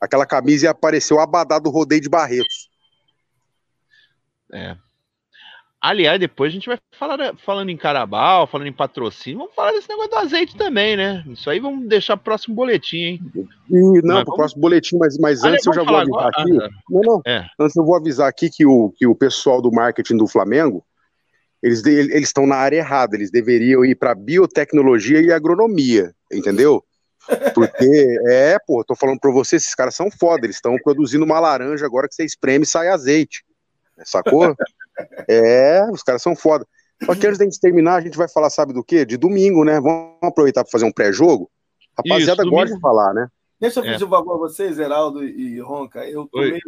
aquela camisa ia aparecer o abadá do rodeio de Barretos. É. Aliás, depois a gente vai falar falando em Carabal, falando em patrocínio, vamos falar desse negócio do azeite também, né? Isso aí vamos deixar pro próximo boletim, hein? E, não, mas pro vamos... próximo boletim, mas, mas antes eu já vou avisar agora? aqui. Ah, tá. não, não. É. Antes eu vou avisar aqui que o, que o pessoal do marketing do Flamengo, eles eles estão na área errada, eles deveriam ir para biotecnologia e agronomia, entendeu? Porque, é, pô, tô falando para você, esses caras são foda, eles estão produzindo uma laranja agora que você espreme e sai azeite. Sacou? É, os caras são foda. Só que antes da gente terminar, a gente vai falar, sabe do quê? De domingo, né? Vamos aproveitar para fazer um pré-jogo? Rapaziada, Isso, gosta de falar, né? Deixa eu pedir é. um bagulho a vocês, Geraldo e Ronca. Eu tô meio,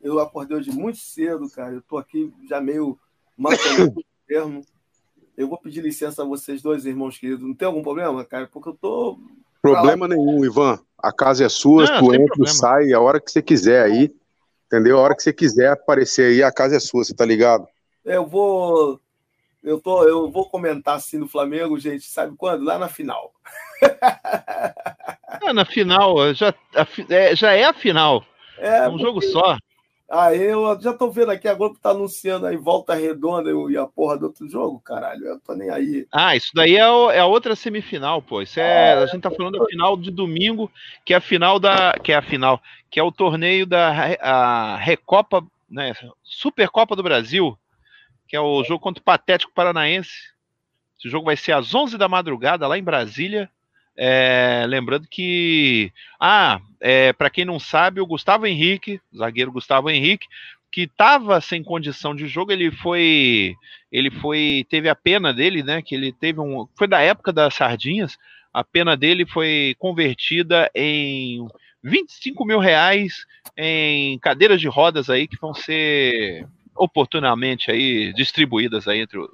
Eu acordei hoje muito cedo, cara. Eu tô aqui já meio matando termo. Eu vou pedir licença a vocês dois, irmãos queridos. Não tem algum problema, cara? Porque eu tô. Problema nenhum, Ivan. A casa é sua, não, tu entra e sai a hora que você quiser aí. Entendeu? A hora que você quiser aparecer aí, a casa é sua, você tá ligado? Eu vou. Eu, tô, eu vou comentar assim no Flamengo, gente, sabe quando? Lá na final. É, na final, já, a, é, já é a final. É, é um porque... jogo só. Aí eu já tô vendo aqui agora que tá anunciando aí volta redonda e a porra do outro jogo, caralho. Eu tô nem aí. Ah, isso daí é, o, é a outra semifinal, pô. Isso é, a gente tá falando da final de domingo, que é a final da. Que é a final, que é o torneio da a Recopa, né? Supercopa do Brasil, que é o jogo contra o Patético Paranaense. Esse jogo vai ser às 11 da madrugada lá em Brasília. É, lembrando que, ah, é, para quem não sabe, o Gustavo Henrique, zagueiro Gustavo Henrique, que estava sem condição de jogo, ele foi, ele foi, teve a pena dele, né? Que ele teve um, foi da época das sardinhas, a pena dele foi convertida em 25 mil reais em cadeiras de rodas aí que vão ser oportunamente aí distribuídas aí entre o.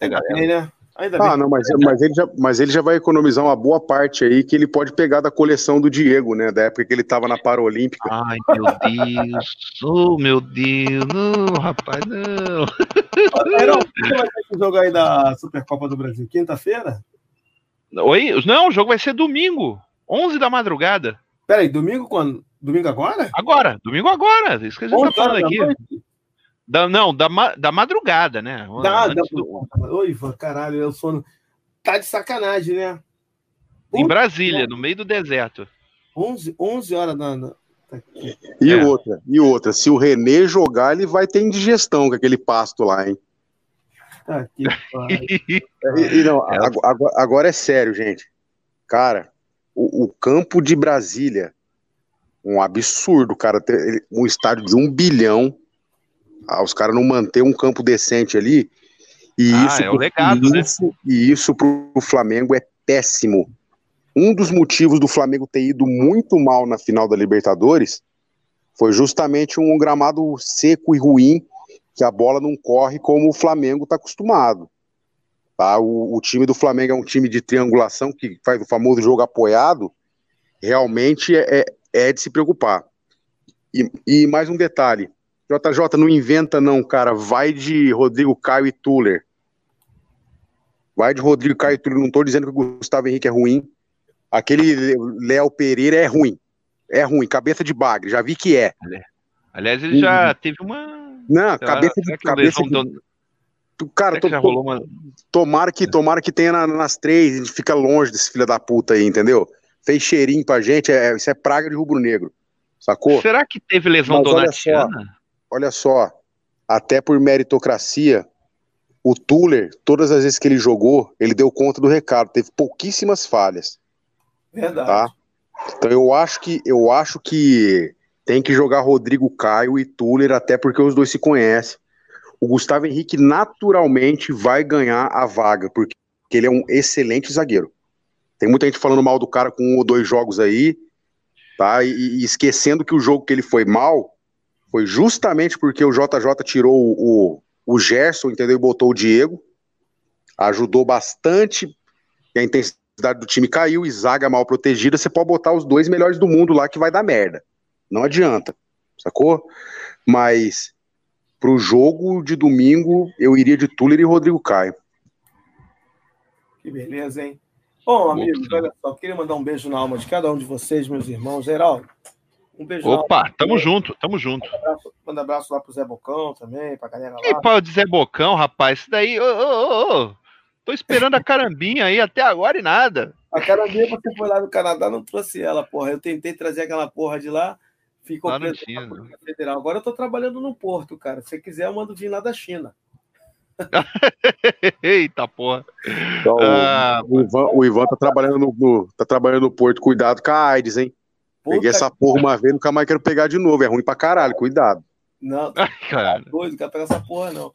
É, galera. Ainda ah, não, mas, mas, ele já, mas ele já vai economizar uma boa parte aí que ele pode pegar da coleção do Diego, né? Da época que ele tava na Paralímpica. Ai, meu Deus. oh, meu Deus. Não, rapaz, não. Era vai ter esse jogo aí da Supercopa do Brasil? Quinta-feira? Oi? Não, o jogo vai ser domingo. 11 da madrugada. Peraí, domingo quando? Domingo agora? Agora, domingo agora. Isso que a gente tá falando aqui. Noite? Da, não, da, da madrugada, né? Da, da, do... Oi, caralho, eu sono. Tá de sacanagem, né? Em Brasília, no meio do deserto. 11, 11 horas da. da... Tá e é. outra, e outra, se o Renê jogar, ele vai ter indigestão com aquele pasto lá, hein? Tá aqui, e, e, não, é. agora, agora é sério, gente. Cara, o, o campo de Brasília. Um absurdo, cara, ter um estádio de um bilhão. Ah, os caras não manter um campo decente ali. E Ah, isso, é o legado, né? isso, E isso pro Flamengo é péssimo. Um dos motivos do Flamengo ter ido muito mal na final da Libertadores foi justamente um gramado seco e ruim, que a bola não corre como o Flamengo está acostumado. Tá? O, o time do Flamengo é um time de triangulação que faz o famoso jogo apoiado, realmente é, é- é de se preocupar. E, e mais um detalhe: JJ não inventa, não, cara. Vai de Rodrigo Caio e Tuller. Vai de Rodrigo Caio e Tuller. Não estou dizendo que o Gustavo Henrique é ruim. Aquele Léo Pereira é ruim. É ruim, cabeça de bagre. Já vi que é. Aliás, ele já teve uma. Não, sei lá, cabeça de que cabeça de, Cara, que tô- tô- rolou uma. tomara que tomara que tenha na- nas três. A gente fica longe desse filho da puta aí, entendeu? Fez cheirinho pra gente. É, isso é praga de rubro-negro. Sacou? Será que teve lesão Mas donatiana? Olha só, até por meritocracia, o Tuller, todas as vezes que ele jogou, ele deu conta do recado, teve pouquíssimas falhas, Verdade. tá? Então eu acho que eu acho que tem que jogar Rodrigo Caio e Tuller, até porque os dois se conhecem. O Gustavo Henrique naturalmente vai ganhar a vaga, porque ele é um excelente zagueiro. Tem muita gente falando mal do cara com um ou dois jogos aí, tá? E, e esquecendo que o jogo que ele foi mal foi justamente porque o JJ tirou o, o, o Gerson, entendeu? E botou o Diego. Ajudou bastante. E a intensidade do time caiu e zaga mal protegida. Você pode botar os dois melhores do mundo lá que vai dar merda. Não adianta. Sacou? Mas pro jogo de domingo, eu iria de Tuller e Rodrigo Caio. Que beleza, hein? Bom, amigos, olha só, queria mandar um beijo na alma de cada um de vocês, meus irmãos. Geraldo, um beijo na Opa, tamo junto, tamo junto. alma. Manda abraço lá pro Zé Bocão também, pra galera Que lá. pau de Zé Bocão, rapaz? Isso daí. Ô, ô, ô. Tô esperando a carambinha aí até agora e nada. A carambinha, você foi lá no Canadá, não trouxe ela, porra. Eu tentei trazer aquela porra de lá, ficou Lá tinha, na Federal. Agora eu tô trabalhando no Porto, cara. Se você quiser, eu mando vir lá da China. Eita porra. Então, Ah, o, Ivan, o Ivan tá trabalhando no, no- tá trabalhando no Porto. Cuidado com a AIDS, hein? Puta Peguei essa porra uma vez, nunca mais quero pegar de novo. É ruim pra caralho, cuidado. Não, Ai, cara. doido, não quero pegar essa porra, não.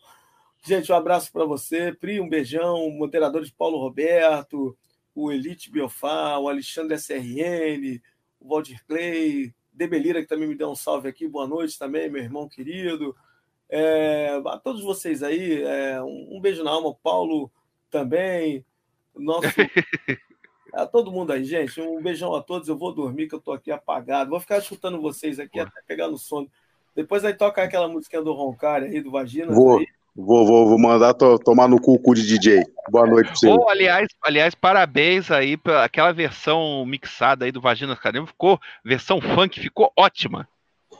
Gente, um abraço para você. Pri, um beijão. Moderadores Paulo Roberto, o Elite Biofá, o Alexandre SRN, o Valdir Clay, Debelira, que também me deu um salve aqui. Boa noite também, meu irmão querido. É, a todos vocês aí, é, um, um beijo na alma. O Paulo também. Nosso. A todo mundo aí, gente. Um beijão a todos. Eu vou dormir, que eu tô aqui apagado. Vou ficar escutando vocês aqui até pegar no sono. Depois aí toca aquela musiquinha do Roncari aí, do Vagina. Vou. Aí. Vou, vou, vou mandar to- tomar no cu o cu de DJ. Boa noite pra você. Aliás, aliás, parabéns aí pela aquela versão mixada aí do Vagina Caramba. Ficou, versão funk, ficou ótima.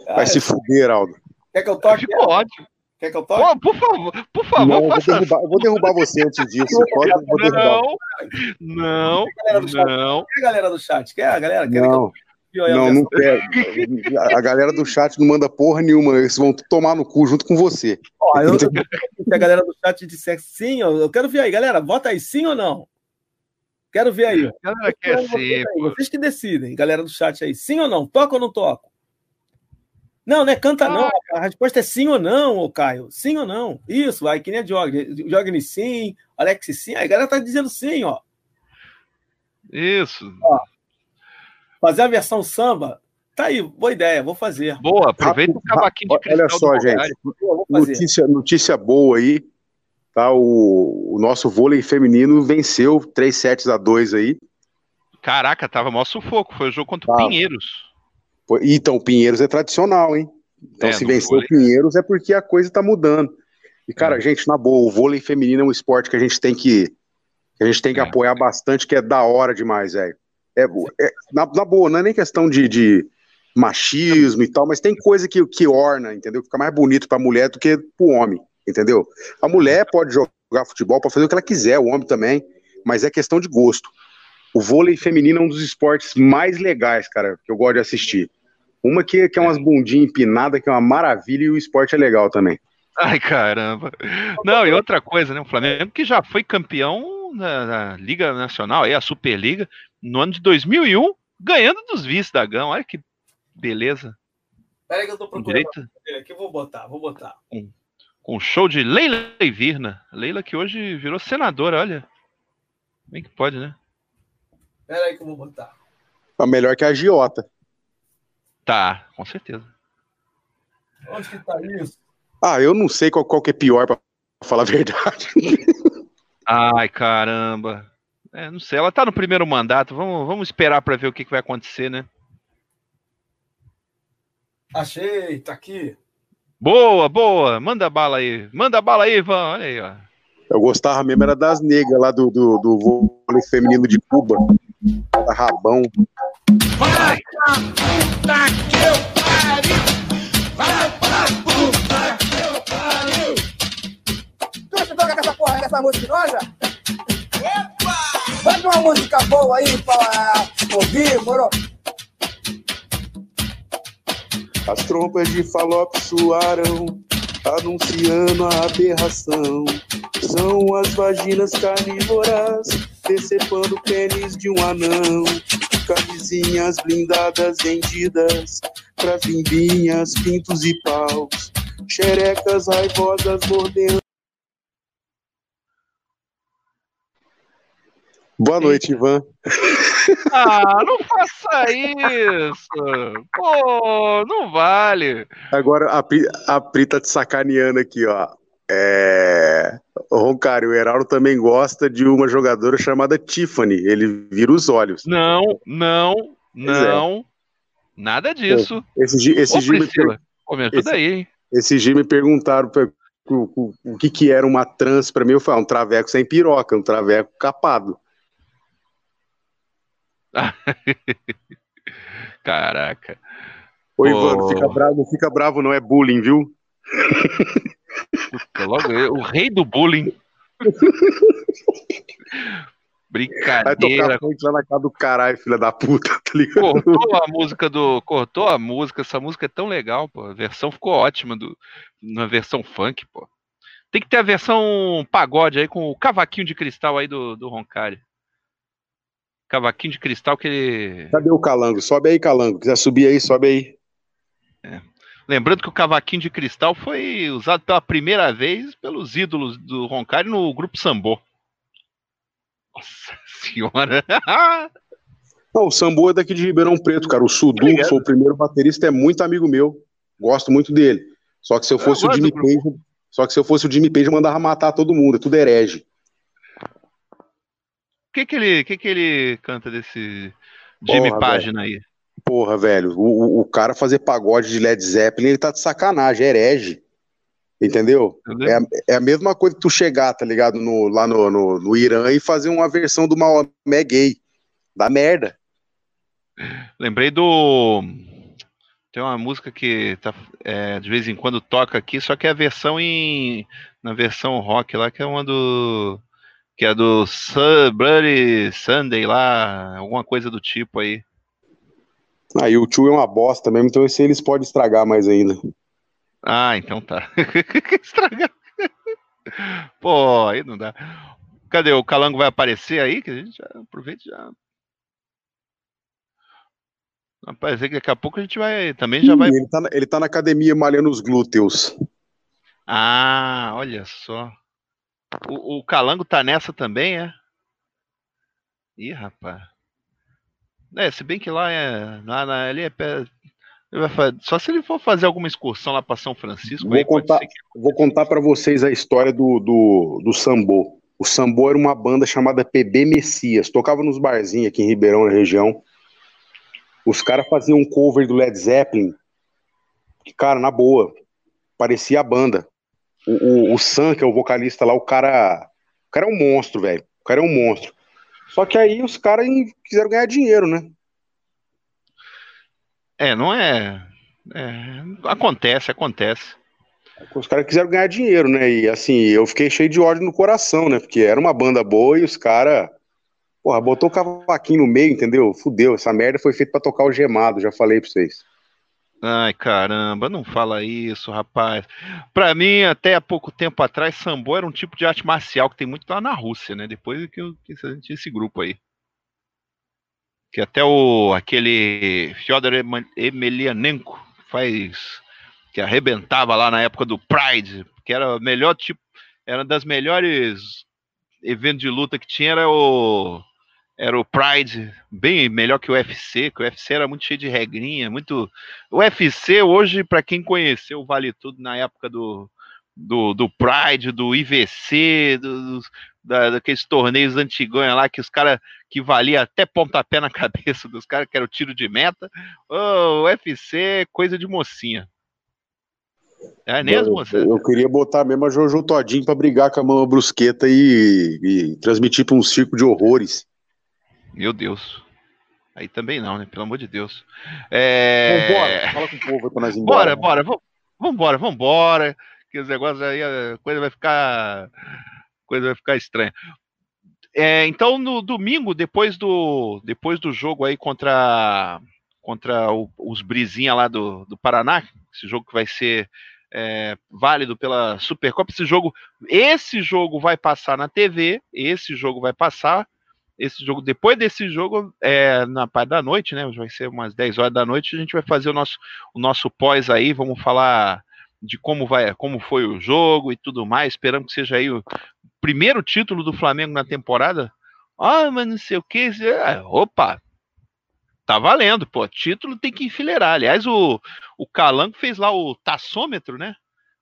Vai se fuder, Aldo. Quer que eu toque? Ficou ótimo. Quer que eu toque? Pô, por favor, por favor, Não, eu vou, derrubar, eu vou derrubar você antes disso. Pode, eu vou derrubar. Não, não, não. Quer a galera do chat? Quer a galera? Quer Não, que eu... não, não quero. A galera do chat não manda porra nenhuma. Eles vão tomar no cu junto com você. Ó, eu, se a galera do chat disser sim, eu quero ver aí. Galera, vota aí sim ou não? Quero ver aí. Galera quer Vocês ser, aí. Vocês que decidem, galera do chat aí. Sim ou não? Toca ou não toca? Não, não é canta não. A resposta é sim ou não, ô Caio. Sim ou não? Isso, vai, que nem a Diogni. Diogni sim, Alex sim. Aí a galera tá dizendo sim, ó. Isso. Fazer a versão samba, tá aí, boa ideia, vou fazer. Boa, aproveita o cavaquinho de cristal Olha só, gente. Notícia, notícia boa aí. Tá, o, o nosso vôlei feminino venceu 3 sets a 2 aí. Caraca, tava mó sufoco. Foi o jogo contra o. Pinheiros. Então, o Pinheiros é tradicional, hein? Então, É, se venceu o Pinheiros é porque a coisa tá mudando. E, cara, É. gente, na boa, o vôlei feminino é um esporte que a gente tem que, que a gente tem que É. apoiar bastante, que é da hora demais, velho. É, é- na, na boa, não é nem questão de, de machismo e tal, mas tem coisa que, que orna, entendeu? Fica mais bonito pra mulher do que pro homem, entendeu? A mulher pode jogar futebol, pode fazer o que ela quiser, o homem também, mas é questão de gosto. O vôlei feminino é um dos esportes mais legais, cara, que eu gosto de assistir. Uma que, que é umas bundinhas empinadas, que é uma maravilha, e o esporte é legal também. Ai, caramba. Não, e outra coisa, né? O Flamengo que já foi campeão da, da, Liga Nacional, aí, a Superliga, no ano de 2001, ganhando dos vice da Gão. Olha que beleza. Peraí que eu tô procurando. Direito... Aqui, vou botar, vou botar. Com, com show de Leila e Virna. Leila que hoje virou senadora, olha. Bem que pode, né? Peraí que eu vou botar. Tá melhor que a Giota. Tá, com certeza. Onde que tá isso? Ah, eu não sei qual, qual que é pior, pra falar a verdade. Ai, caramba. É, não sei, ela tá no primeiro mandato. Vamos, vamos esperar para ver o que, que vai acontecer, né? Achei, tá aqui. Boa, boa. Manda bala aí. Manda bala aí, Ivan. Olha aí, ó. Eu gostava mesmo, era das negras lá do, do, do vôlei feminino de Cuba. Da Rabão. Vai pra puta que eu pariu! Vai pra puta que eu pariu! Tu toca com essa porra dessa música noja? Epa! Manda uma música boa aí pra ouvir, moro? As trompas de Falope suaram, anunciando a aberração. São as vaginas carnívoras, decepando o pênis de um anão. Camisinhas blindadas vendidas pras limbinhas, pintos e paus. Xerecas raivosas mordendo. Boa noite, Ivan. Ah, não faça isso! Pô, não vale. Agora a Pri, a Pri tá te sacaneando aqui, ó. É... O Roncário, o Heraldo também gosta de uma jogadora chamada Tiffany. Ele vira os olhos. Não, não, é. não. É. Nada disso. Esse, esse, Ô, Priscila, me... esse, daí? Esse dia me perguntaram pra, o, o, o, que, que era uma trans para mim. Eu falei, ah, um traveco sem piroca, um traveco capado. Caraca. Ô, Ivan, não fica bravo, não fica bravo, não é bullying, viu? Logo, o rei do bullying. Brincadeira. Vai tocar lá na casa do caralho, filha da puta, tá ligado? Cortou a música do. Cortou a música, essa música é tão legal, pô. A versão ficou ótima do, na versão funk, pô. Tem que ter a versão pagode aí com o cavaquinho de cristal aí do, do Roncari. Cavaquinho de cristal que ele. Cadê o calango? Sobe aí, calango. Quiser subir aí, sobe aí. É. Lembrando que o cavaquinho de cristal foi usado pela primeira vez pelos ídolos do Roncari no grupo Sambô. Nossa senhora! Não, o Sambô é daqui de Ribeirão Preto, cara. O Sudu, que foi o primeiro baterista, é muito amigo meu. Gosto muito dele. Só que se eu fosse eu o Jimmy Page, só que se eu fosse o Jimmy Page, eu mandava matar todo mundo. É tudo herege. O que que ele, que que ele canta desse Jimmy Porra, Página aí? Porra, velho, o, o cara fazer pagode de Led Zeppelin, ele tá de sacanagem, é herege. Entendeu? É, é, a mesma coisa que tu chegar, tá ligado, no, lá no, no, no Irã e fazer uma versão do Maomé gay. Da merda. Lembrei do. Tem uma música que tá, é, de vez em quando toca aqui, só que é a versão em. Na versão rock lá, que é uma do que é do Bloody Sunday lá, alguma coisa do tipo aí. Ah, e o Tio é uma bosta mesmo, então esse eles podem estragar mais ainda. Ah, então tá. estragar. Pô, aí não dá. Cadê? O Calango vai aparecer aí? Que a gente já aproveita já. Rapaz, daqui a pouco a gente vai. Também já vai. Ele tá, na, ele tá na academia malhando os glúteos. Ah, olha só. O, o Calango tá nessa também, é? Ih, rapaz. É, se bem que lá é. Lá, lá, ali é pé, só se ele for fazer alguma excursão lá para São Francisco. Vou contar, que... vou contar para vocês a história do, do, do Sambô. O Sambô era uma banda chamada PB Messias. Tocava nos barzinhos aqui em Ribeirão, na região. Os caras faziam um cover do Led Zeppelin. Que, cara, na boa, parecia a banda. O, o, o Sam, que é o vocalista lá, o cara. O cara é um monstro, velho. O cara é um monstro. Só que aí os caras quiseram ganhar dinheiro, né? É, não é. é acontece, acontece. Os caras quiseram ganhar dinheiro, né? E assim, eu fiquei cheio de ódio no coração, né? Porque era uma banda boa e os caras. Porra, botou o cavaquinho no meio, entendeu? Fudeu. Essa merda foi feita para tocar o gemado, já falei pra vocês. Ai, caramba, não fala isso, rapaz. Para mim, até há pouco tempo atrás, sambo era um tipo de arte marcial que tem muito lá na Rússia, né? Depois que eu tinha esse grupo aí. Que até o aquele Fyodor Emelianenko faz que arrebentava lá na época do Pride, que era o melhor tipo, era das melhores eventos de luta que tinha era o era o Pride, bem melhor que o UFC, que o UFC era muito cheio de regrinha, muito. O UFC hoje, para quem conheceu, vale tudo na época do, do, do Pride, do IVC, do, da, daqueles torneios antigões lá que os caras que valia até pontapé na cabeça dos caras, que era o tiro de meta. O UFC, coisa de mocinha. É mesmo? Eu, eu queria botar mesmo a Jojo Todinho para brigar com a mão brusqueta e, e transmitir para um circo de horrores. Meu Deus. Aí também não, né? Pelo amor de Deus. É... Vambora, fala com o povo pra nós embora. Bora, bora, vambora, vambora. Que os negócios aí, a coisa vai ficar. Coisa vai ficar estranha. É, então, no domingo, depois do, depois do jogo aí contra, contra o, os Brizinha lá do, do Paraná, esse jogo que vai ser é, válido pela Supercopa, esse jogo, esse jogo vai passar na TV, esse jogo vai passar, esse jogo, depois desse jogo, é, na parte da noite, né? Vai ser umas 10 horas da noite, a gente vai fazer o nosso, o nosso pós aí, vamos falar de como vai, como foi o jogo e tudo mais. Esperamos que seja aí o primeiro título do Flamengo na temporada. Ah, mas não sei o que. É, opa, tá valendo, pô. Título tem que enfileirar. Aliás, o, o Calango fez lá o taçômetro, né?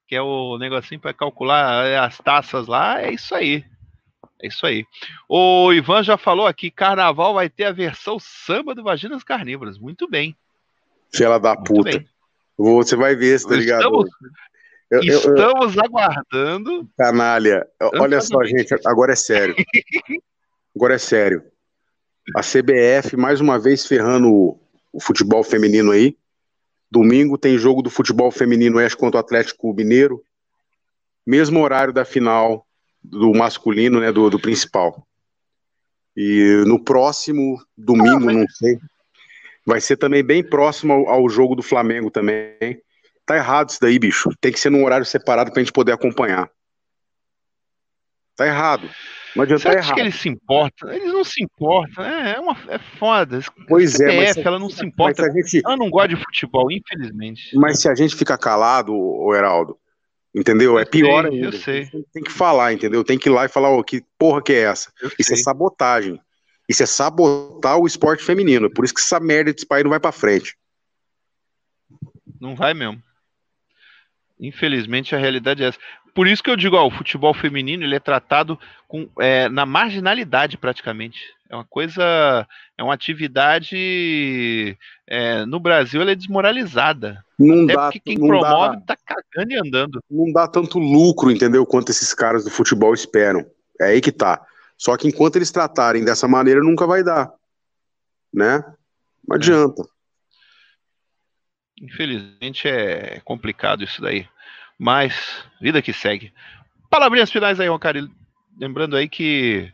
Que é o negocinho para calcular as taças lá. É isso aí. É isso aí. O Ivan já falou aqui: carnaval vai ter a versão samba do Vaginas Carnívoras. Muito bem. Fela da Muito puta. Bem. Você vai ver, tá ligado? Estamos, eu, estamos eu, aguardando. Canalha. Olha só, gente, agora é sério. Agora é sério. A CBF, mais uma vez, ferrando o, o futebol feminino aí. Domingo tem jogo do futebol feminino Oeste contra o Atlético Mineiro. Mesmo horário da final do masculino, né, do, do principal. E no próximo domingo, não sei, vai ser também bem próximo ao, ao, jogo do Flamengo também. Tá errado isso daí, bicho. Tem que ser num horário separado pra gente poder acompanhar. Tá errado. Não adianta Você acha errado. que eles se importam? Eles não se importam. É, é, uma, é foda. Pois CPF, é, mas, ela não se importa. Gente, ela não gosta de futebol, infelizmente. Mas se a gente ficar calado, o Heraldo, Entendeu? É pior ainda. Eu sei. Tem que falar, entendeu? Tem que ir lá e falar, oh, que porra que é essa? Eu Isso é sei. é sabotagem. Isso é sabotar o esporte feminino. Por isso que essa merda desse país não vai para frente. Não vai mesmo. Infelizmente a realidade é essa. Por isso que eu digo, ó, o futebol feminino ele é tratado com, é, na marginalidade praticamente. É uma coisa, é uma atividade é, no Brasil ela é desmoralizada. Não Até dá, porque quem promove dá, tá cagando e andando. Não dá tanto lucro, entendeu? Quanto esses caras do futebol esperam. É aí que tá. Só que enquanto eles tratarem dessa maneira, nunca vai dar. Né? Não é. adianta. Infelizmente é complicado isso daí. Mas, vida que segue. Palavrinhas finais aí, Rocari. Lembrando aí que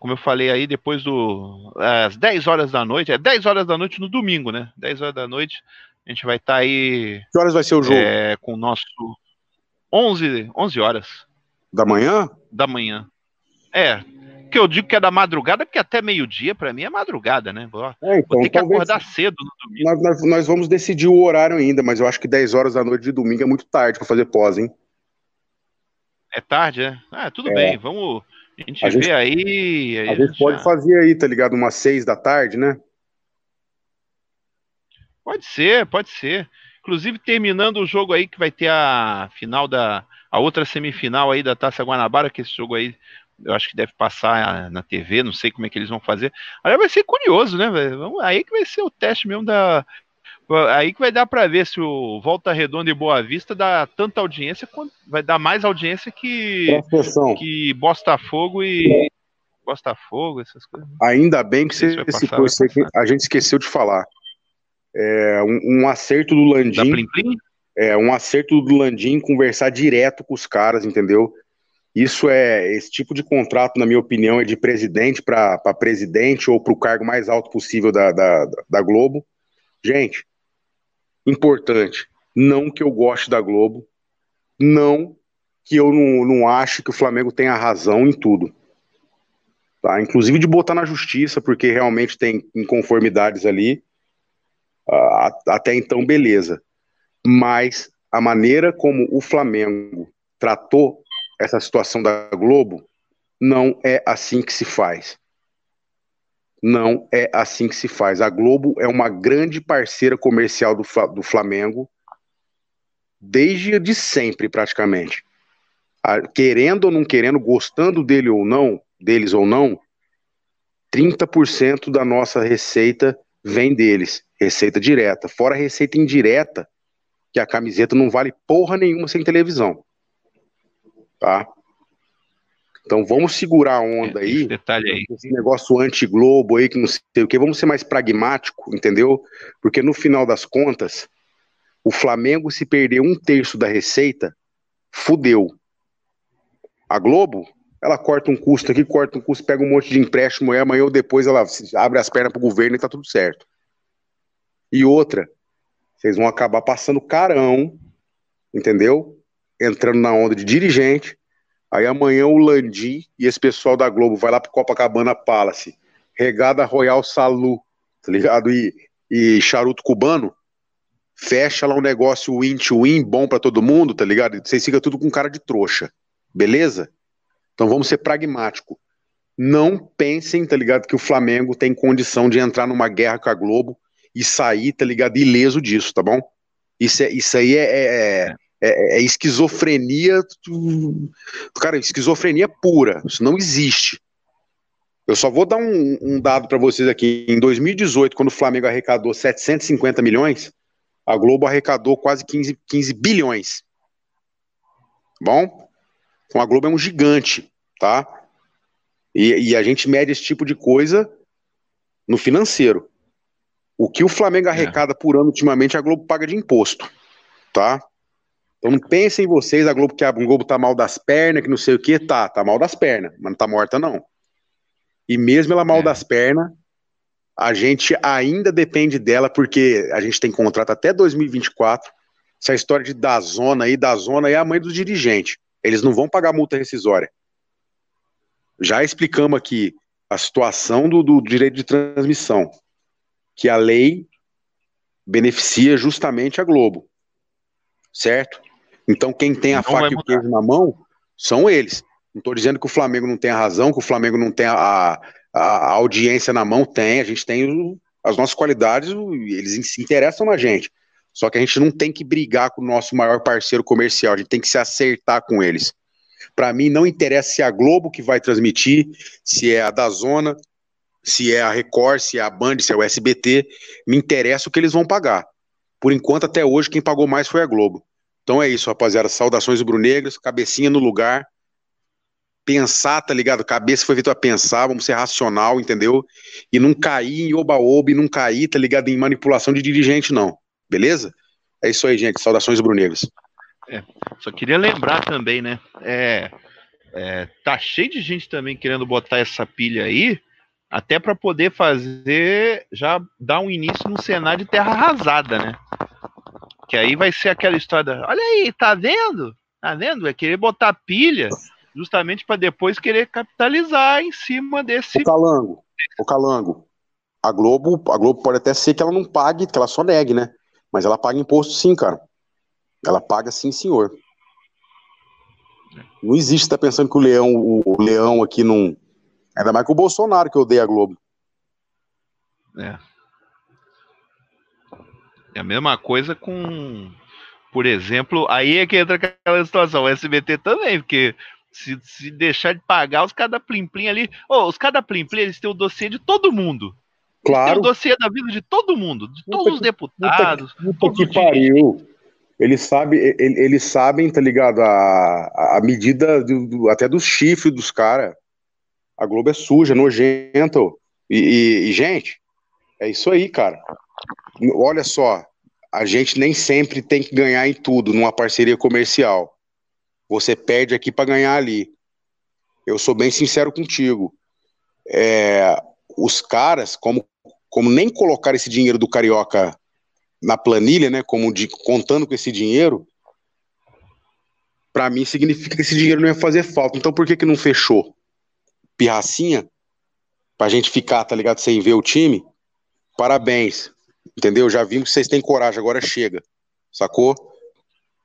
como eu falei aí, depois do. às 10 horas da noite, é 10 horas da noite no domingo, né? 10 horas da noite, a gente vai estar tá aí. Que horas vai ser o jogo? É, com o nosso. 11, 11 horas. Da manhã? Da manhã. É. Que eu digo que é da madrugada, porque até meio-dia, para mim, é madrugada, né? Vou, é, então, vou ter que acordar cedo no domingo. Nós, nós, nós, vamos decidir o horário ainda, mas eu acho que 10 horas da noite de domingo é muito tarde para fazer pós, hein? É tarde, é? Ah, tudo é. bem, vamos a gente a vê gente, aí. A, a gente, pode já... fazer aí, tá ligado? Umas seis da tarde, né? Pode ser, pode ser. Inclusive, terminando o jogo aí, que vai ter a final da. A outra semifinal aí da Taça Guanabara, que esse jogo aí eu acho que deve passar na TV, não sei como é que eles vão fazer. Aí vai ser curioso, né? Aí que vai ser o teste mesmo da, Aí que vai dar para ver se o Volta Redonda e Boa Vista dá tanta audiência, vai dar mais audiência que, que Botafogo e Botafogo, essas coisas. Ainda bem que você citou isso que a gente esqueceu de falar. É, um, um acerto do Landim. Plim -plim? É, um acerto do Landim conversar direto com os caras, entendeu? Isso é esse tipo de contrato, na minha opinião, é de presidente para presidente ou para o cargo mais alto possível da, da, da Globo. Gente, importante. Não que eu goste da Globo, não que eu não, não acho que o Flamengo tenha razão em tudo. Tá? Inclusive de botar na justiça, porque realmente tem inconformidades ali. Uh, até então, beleza. Mas a maneira como o Flamengo tratou essa situação da Globo não é assim que se faz. Não é assim que se faz. A Globo é uma grande parceira comercial do, do Flamengo desde de sempre, praticamente. Querendo ou não querendo, gostando dele ou não, deles ou não, 30% da nossa receita vem deles, receita direta. Fora a receita indireta, que a camiseta não vale porra nenhuma sem televisão. Tá? Então vamos segurar a onda aí. Esse detalhe aí. Esse negócio anti-globo aí, que não sei o que. Vamos ser mais pragmático, entendeu? Porque no final das contas, o Flamengo, se perder um terço da receita, fudeu. A Globo, ela corta um custo aqui, corta um custo, pega um monte de empréstimo, e amanhã ou depois ela abre as pernas pro governo e tá tudo certo. E outra, vocês vão acabar passando carão, entendeu? Entrando na onda de dirigente. Aí amanhã o Landim e esse pessoal da Globo vai lá pro Copacabana Palace, regada Royal Salu, tá ligado? E, e charuto cubano fecha lá um negócio win-to-win, bom para todo mundo, tá ligado? Vocês ficam tudo com cara de trouxa, beleza? Então vamos ser pragmático. Não pensem, tá ligado, que o Flamengo tem condição de entrar numa guerra com a Globo e sair, tá ligado, ileso disso, tá bom? Isso, é, isso aí é, é, é, é esquizofrenia, cara, esquizofrenia pura, isso não existe. Eu só vou dar um, um dado para vocês aqui. Em 2018, quando o Flamengo arrecadou 750 milhões, a Globo arrecadou quase 15, 15 bilhões. Bom? Então a Globo é um gigante, tá? E, e, a gente mede esse tipo de coisa no financeiro. O que o Flamengo é. arrecada é. por ano ultimamente, a Globo paga de imposto, tá? Então não pensem em vocês, a Globo que a Globo tá mal das pernas, que não sei o que, tá, tá mal das pernas, mas não tá morta não. E mesmo ela mal é. das pernas, a gente ainda depende dela, porque a gente tem contrato até 2024. Essa história de da zona aí, da zona é a mãe dos dirigentes. Eles não vão pagar multa rescisória. Já explicamos aqui a situação do, do direito de transmissão, que a lei beneficia justamente a Globo, certo? Então quem tem a não faca e o queijo na mão são eles. Não estou dizendo que o Flamengo não tem a razão, que o Flamengo não tem a, a, audiência na mão tem, a gente tem as nossas qualidades, eles se interessam na gente. Só que a gente não tem que brigar com o nosso maior parceiro comercial, a gente tem que se acertar com eles. Para mim, não interessa se é a Globo que vai transmitir, se é a da Zona, se é a Record, se é a Band, se é o SBT, me interessa o que eles vão pagar. Por enquanto, até hoje, quem pagou mais foi a Globo. Então é isso, rapaziada. Saudações rubro-negras, cabecinha no lugar pensar, tá ligado? Cabeça foi feita a pensar, vamos ser racional, entendeu? E não cair em oba-oba e não cair, tá ligado? Em manipulação de dirigente, não. Beleza? É isso aí, gente. Saudações rubro-negras. É, só queria lembrar também, né? É, é, tá cheio de gente também querendo botar essa pilha aí, até para poder fazer, já dar um início no cenário de terra arrasada, né? Que aí vai ser aquela história, olha aí, tá vendo? Tá vendo? É querer botar pilha justamente para depois querer capitalizar em cima desse. O calango, o calango. A Globo, a Globo pode até ser que ela não pague, que ela só negue, né? Mas ela paga imposto sim, cara. Ela paga sim, senhor. Não existe, tá pensando que o leão, o, o leão aqui não. Ainda mais que o Bolsonaro que odeia a Globo. É. É a mesma coisa com, por exemplo, aí é que entra aquela situação, o SBT também, porque se, se deixar de pagar, os cada plim plim ali. Oh, os cada plim plim, eles têm o dossiê de todo mundo. Claro. Eles têm o dossiê da vida de todo mundo, de todos os deputados. Puta, puta que pariu. Eles, sabe, eles sabem, tá ligado? A, a medida do, do, até dos chifres dos caras. A Globo é suja, nojenta. E, e, e, gente, é isso aí, cara. Olha só, a gente nem sempre tem que ganhar em tudo numa parceria comercial. Você perde aqui para ganhar ali. Eu sou bem sincero contigo. É, os caras, como, como nem colocar esse dinheiro do Carioca na planilha, né, como de, contando com esse dinheiro, para mim significa que esse dinheiro não ia fazer falta. Então por que que não fechou? Pirracinha? Pra gente ficar, tá ligado, sem ver o time? Parabéns. Entendeu? Já vimos que vocês têm coragem, agora chega. Sacou?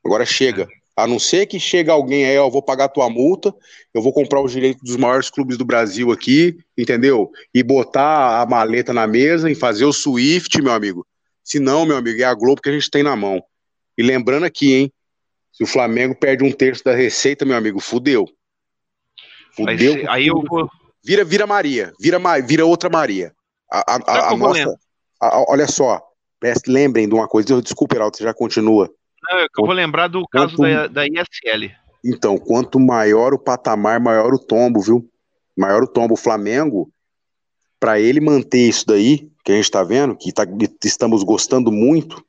Agora chega. A não ser que chega alguém aí, ó, eu vou pagar tua multa, eu vou comprar os direitos dos maiores clubes do Brasil aqui, entendeu? E botar a maleta na mesa e fazer o Swift, meu amigo. Se não, meu amigo, é a Globo que a gente tem na mão. E lembrando aqui, hein? Se o Flamengo perde um terço da receita, meu amigo, fudeu. Fudeu. Aí, aí eu vou. Vira, vira Maria, vira, vira outra Maria. A, a, a, a nossa, olha só, lembrem de uma coisa. Desculpa, Heraldo, você já continua. Não, eu vou lembrar do caso da, da ISL. Então, quanto maior o patamar, maior o tombo, viu? Maior o tombo. O Flamengo, para ele manter isso daí, que a gente tá vendo, que tá, estamos gostando muito,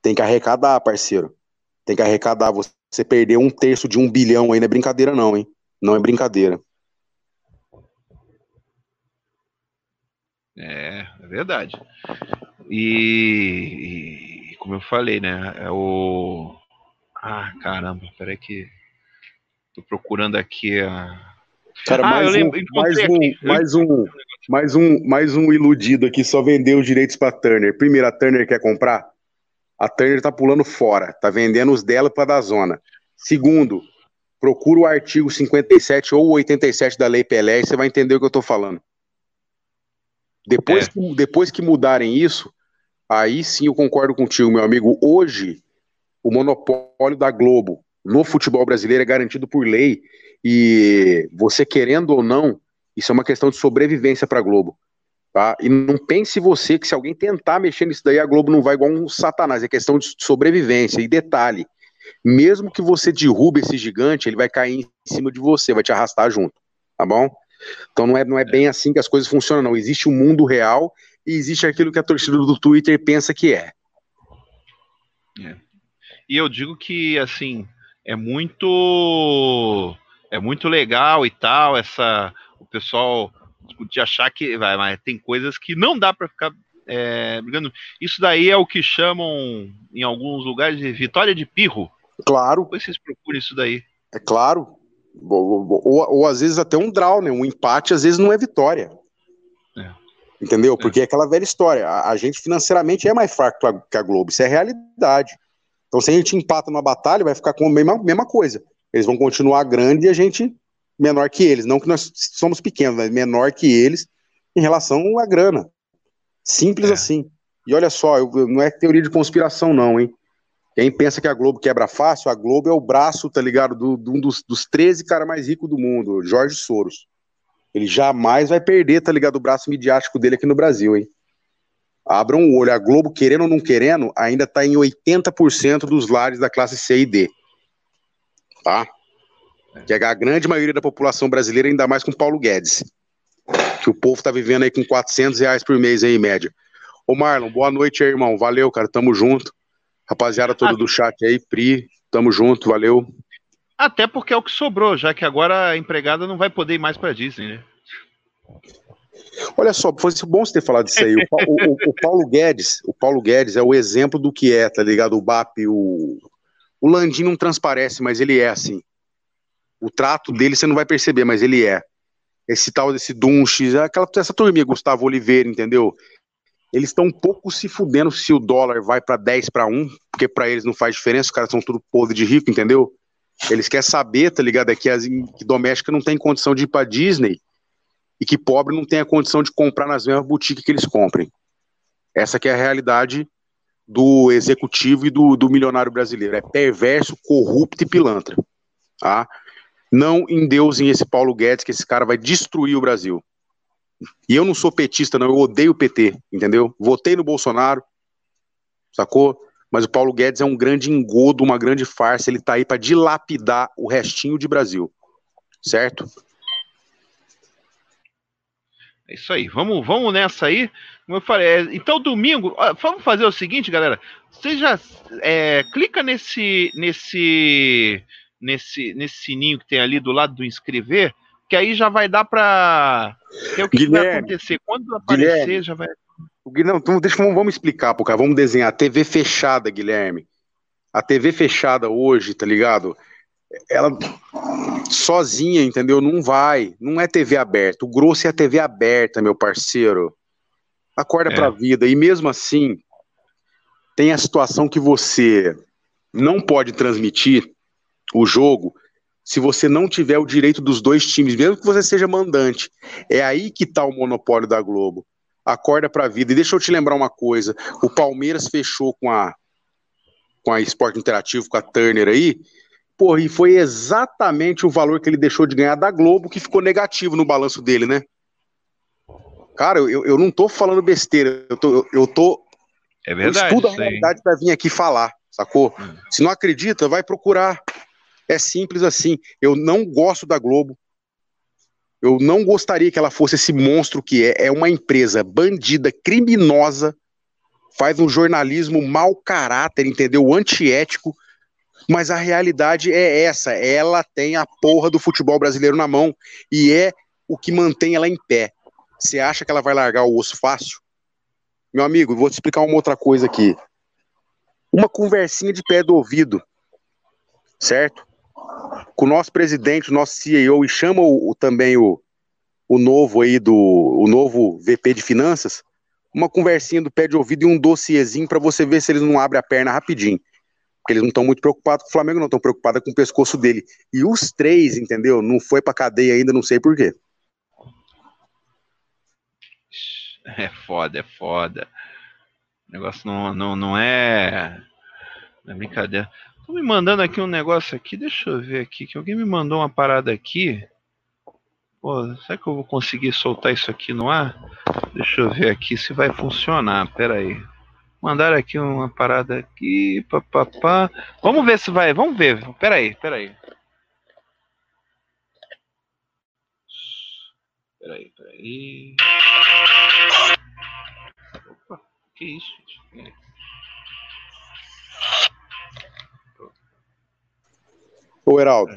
tem que arrecadar, parceiro. Tem que arrecadar. Você perder um terço de um bilhão aí não é brincadeira, não, hein? Não é brincadeira. É, é verdade. E, como eu falei, né? É o. Ah, caramba, peraí que. Tô procurando aqui a. Cara, ah, mais, um, lembro, mais, um, mais, um, mais um, mais um iludido aqui só vendeu os direitos para Turner. Primeiro, a Turner quer comprar, a Turner tá pulando fora, tá vendendo os dela para da zona. Segundo, procura o artigo 57 ou 87 da Lei Pelé e você vai entender o que eu tô falando. Depois, é. que, depois que mudarem isso, Aí sim eu concordo contigo, meu amigo. Hoje, o monopólio da Globo no futebol brasileiro é garantido por lei. E você querendo ou não, isso é uma questão de sobrevivência para a Globo. Tá? E não pense você que se alguém tentar mexer nisso daí, a Globo não vai igual um satanás. É questão de sobrevivência. E detalhe, mesmo que você derrube esse gigante, ele vai cair em cima de você, vai te arrastar junto. Tá bom? Então não é, não é bem assim que as coisas funcionam, não. Existe um mundo real e existe aquilo que a torcida do Twitter pensa que é. é. E eu digo que, assim, é muito é muito legal e tal, essa o pessoal de achar que vai, mas tem coisas que não dá para ficar é, brigando. Isso daí é o que chamam em alguns lugares de vitória de pirro. Claro. Depois vocês procuram isso daí. É claro. Ou, ou, ou, às vezes até um draw, né? Um empate às vezes não é vitória. Entendeu? É. Porque é aquela velha história. A, a gente financeiramente é mais fraco que a Globo. Isso é realidade. Então, se a gente empata numa batalha, vai ficar com a mesma, mesma coisa. Eles vão continuar grande e a gente menor que eles. Não que nós somos pequenos, mas menor que eles em relação à grana. Simples é. assim. E olha só, eu, não é teoria de conspiração, não, hein? Quem pensa que a Globo quebra fácil, a Globo é o braço, tá ligado? Do, do um dos, dos 13 caras mais ricos do mundo, Jorge Soros. Ele jamais vai perder, tá ligado? O braço midiático dele aqui no Brasil, hein? Abram o olho. A Globo, querendo ou não querendo, ainda tá em 80% dos lares da classe C e D. Tá? Que é a grande maioria da população brasileira, ainda mais com Paulo Guedes. Que o povo tá vivendo aí com 400 reais por mês aí, em média. Ô Marlon, boa noite aí, irmão. Valeu, cara. Tamo junto. Rapaziada toda do chat aí, Pri, tamo junto, valeu. Até porque é o que sobrou, já que agora a empregada não vai poder ir mais para Disney, né? Olha só, foi bom você ter falado disso aí. O, o, o, Paulo Guedes, o Paulo Guedes é o exemplo do que é, tá ligado? O BAP, o, o Landim não transparece, mas ele é assim. O trato dele você não vai perceber, mas ele é. Esse tal desse Dunches, aquela essa turminha, Gustavo Oliveira, entendeu? Eles estão um pouco se fudendo se o dólar vai para 10 para 1, porque para eles não faz diferença, os caras são tudo podre de rico, entendeu? Eles querem saber, tá ligado? É que, as, que doméstica não tem condição de ir pra Disney e que pobre não tem a condição de comprar nas mesmas boutiques que eles comprem. Essa que é a realidade do executivo e do, do milionário brasileiro. É perverso, corrupto e pilantra. Tá? Não endeusem esse Paulo Guedes, que esse cara vai destruir o Brasil. E eu não sou petista, não, eu odeio o PT, entendeu? Votei no Bolsonaro, sacou? mas o Paulo Guedes é um grande engodo, uma grande farsa, ele está aí para dilapidar o restinho de Brasil, certo? É isso aí, vamos, vamos nessa aí. Como eu falei, é, então domingo, vamos fazer o seguinte, galera. Você já é, clica nesse, nesse, nesse, nesse sininho que tem ali do lado do inscrever, que aí já vai dar para. O que Guilherme, vai acontecer. Quando aparecer, Guilherme, já vai. Não, então deixa, vamos explicar, pô, cara. Vamos desenhar. TV fechada, Guilherme. A TV fechada hoje, tá ligado? Ela sozinha, entendeu? Não vai. Não é TV aberta. O grosso é a TV aberta, meu parceiro. Acorda é. pra vida. E mesmo assim, tem a situação que você não pode transmitir o jogo se você não tiver o direito dos dois times, mesmo que você seja mandante. É aí que está o monopólio da Globo. Acorda para a vida. E deixa eu te lembrar uma coisa: o Palmeiras fechou com a com a Esporte Interativo, com a Turner aí, porra, e foi exatamente o valor que ele deixou de ganhar da Globo que ficou negativo no balanço dele, né? Cara, eu, eu não tô falando besteira, eu tô, eu, eu tô. É verdade. Eu estudo a realidade para vir aqui falar, sacou? Hum. Se não acredita, vai procurar. É simples assim. Eu não gosto da Globo. Eu não gostaria que ela fosse esse monstro que é. É uma empresa bandida, criminosa, faz um jornalismo mau caráter, entendeu? Antiético. Mas a realidade é essa. Ela tem a porra do futebol brasileiro na mão e é o que mantém ela em pé. Você acha que ela vai largar o osso fácil? Meu amigo, vou te explicar uma outra coisa aqui. Uma conversinha de pé do ouvido, certo? Com o nosso presidente, o nosso CEO, e chama o, também o, o novo aí do o novo VP de finanças, uma conversinha do pé de ouvido e um dossiezinho para você ver se eles não abrem a perna rapidinho. Porque eles não estão muito preocupados com o Flamengo, não estão preocupados com o pescoço dele. E os três, entendeu? Não foi pra cadeia ainda, não sei porquê. É foda, é foda. O negócio não, não, não é. Não é brincadeira. Estão me mandando aqui um negócio aqui, deixa eu ver aqui, que alguém me mandou uma parada aqui. Pô, será que eu vou conseguir soltar isso aqui no ar? Deixa eu ver aqui se vai funcionar, pera aí. Mandaram aqui uma parada aqui, papapá. Vamos ver se vai, vamos ver, pera aí, pera aí. Pera aí, pera aí. Opa, que isso, gente? Ô, Heraldo.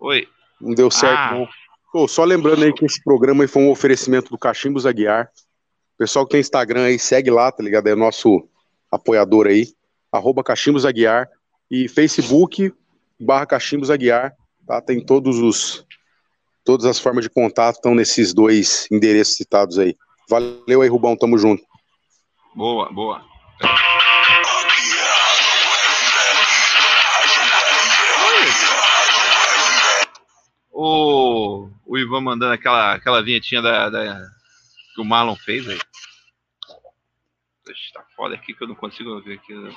Oi. Não deu certo, ah. não. Pô, só lembrando aí que esse programa foi um oferecimento do Cachimbos Aguiar. O pessoal que tem Instagram aí, segue lá, tá ligado? É nosso apoiador aí. Arroba Cachimbos Aguiar. E Facebook barra Cachimbos Aguiar. Tá? Tem todos os. Todas as formas de contato estão nesses dois endereços citados aí. Valeu aí, Rubão. Tamo junto. Boa, boa. O, o Ivan mandando aquela, aquela vinhetinha da, da, que o Marlon fez aí. Tá foda aqui que eu não consigo ver aqui. Né?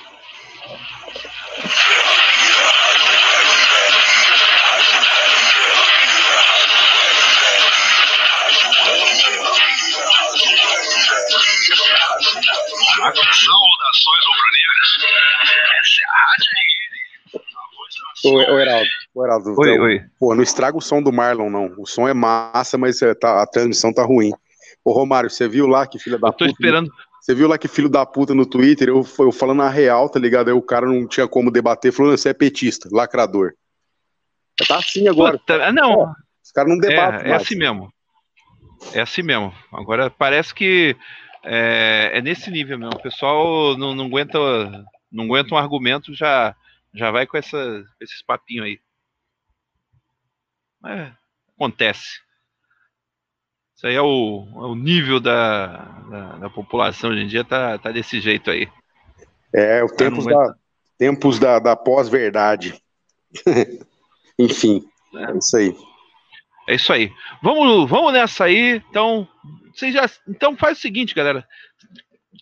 Saudações rubro-negras. Essa é a Rádio Ô, ô Heraldo, ô Heraldo oi, então, oi. Pô, não estraga o som do Marlon, não. O som é massa, mas é, tá, a transmissão tá ruim. Ô, Romário, você viu lá que filha da eu tô puta. esperando. Você viu lá que filho da puta no Twitter, eu, eu falando a real, tá ligado? Aí o cara não tinha como debater, falando, você é petista, lacrador. Tá assim agora. Puta, não. É, os caras não debatem. É, é assim mesmo. É assim mesmo. Agora parece que é, é nesse nível mesmo. O pessoal não, não aguenta não aguenta um argumento já já vai com essa, esses papinhos aí. É, acontece. Isso aí é o, é o nível da, da, da, população hoje em dia, tá, tá desse jeito aí. É, o tempos da, tempos da, da pós-verdade. Enfim, é. é. isso aí. É isso aí. Vamos, vamos nessa aí. Então, vocês já, então faz o seguinte, galera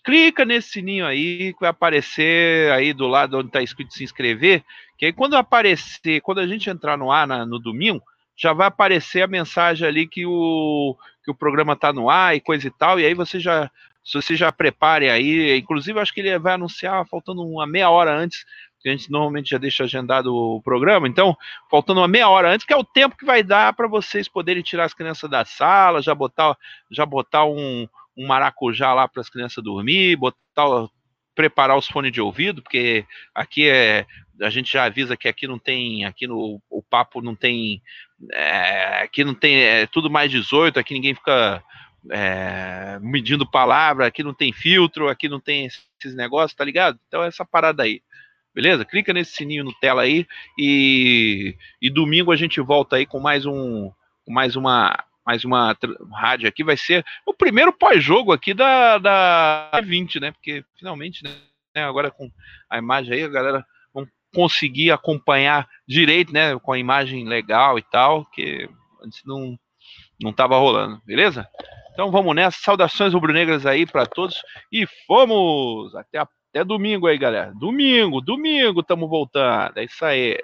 clica nesse sininho aí que vai aparecer aí do lado onde está escrito se inscrever, que aí quando aparecer, quando a gente entrar no ar na, no domingo, já vai aparecer a mensagem ali que o, que o programa está no ar e coisa e tal, e aí você já se você já prepare aí, inclusive acho que ele vai anunciar faltando uma meia hora antes, que a gente normalmente já deixa agendado o programa, então faltando uma meia hora antes, que é o tempo que vai dar para vocês poderem tirar as crianças da sala, já botar já botar um um maracujá lá para as crianças dormir, botar, preparar os fones de ouvido, porque aqui é a gente já avisa que aqui não tem, aqui no o papo não tem, é, aqui não tem, é tudo mais 18, aqui ninguém fica é, medindo palavra, aqui não tem filtro, aqui não tem esses negócios, tá ligado? Então essa parada aí. Beleza? Clica nesse sininho no tela aí e, e domingo a gente volta aí com mais um mais uma mais uma rádio aqui vai ser o primeiro pós-jogo aqui da da 20, né? Porque finalmente, né, agora com a imagem aí, a galera vão conseguir acompanhar direito, né, com a imagem legal e tal, que antes não não tava rolando, beleza? Então vamos nessa. Saudações rubro-negras aí para todos e fomos! Até, até domingo aí, galera. Domingo, domingo estamos voltando. É isso aí.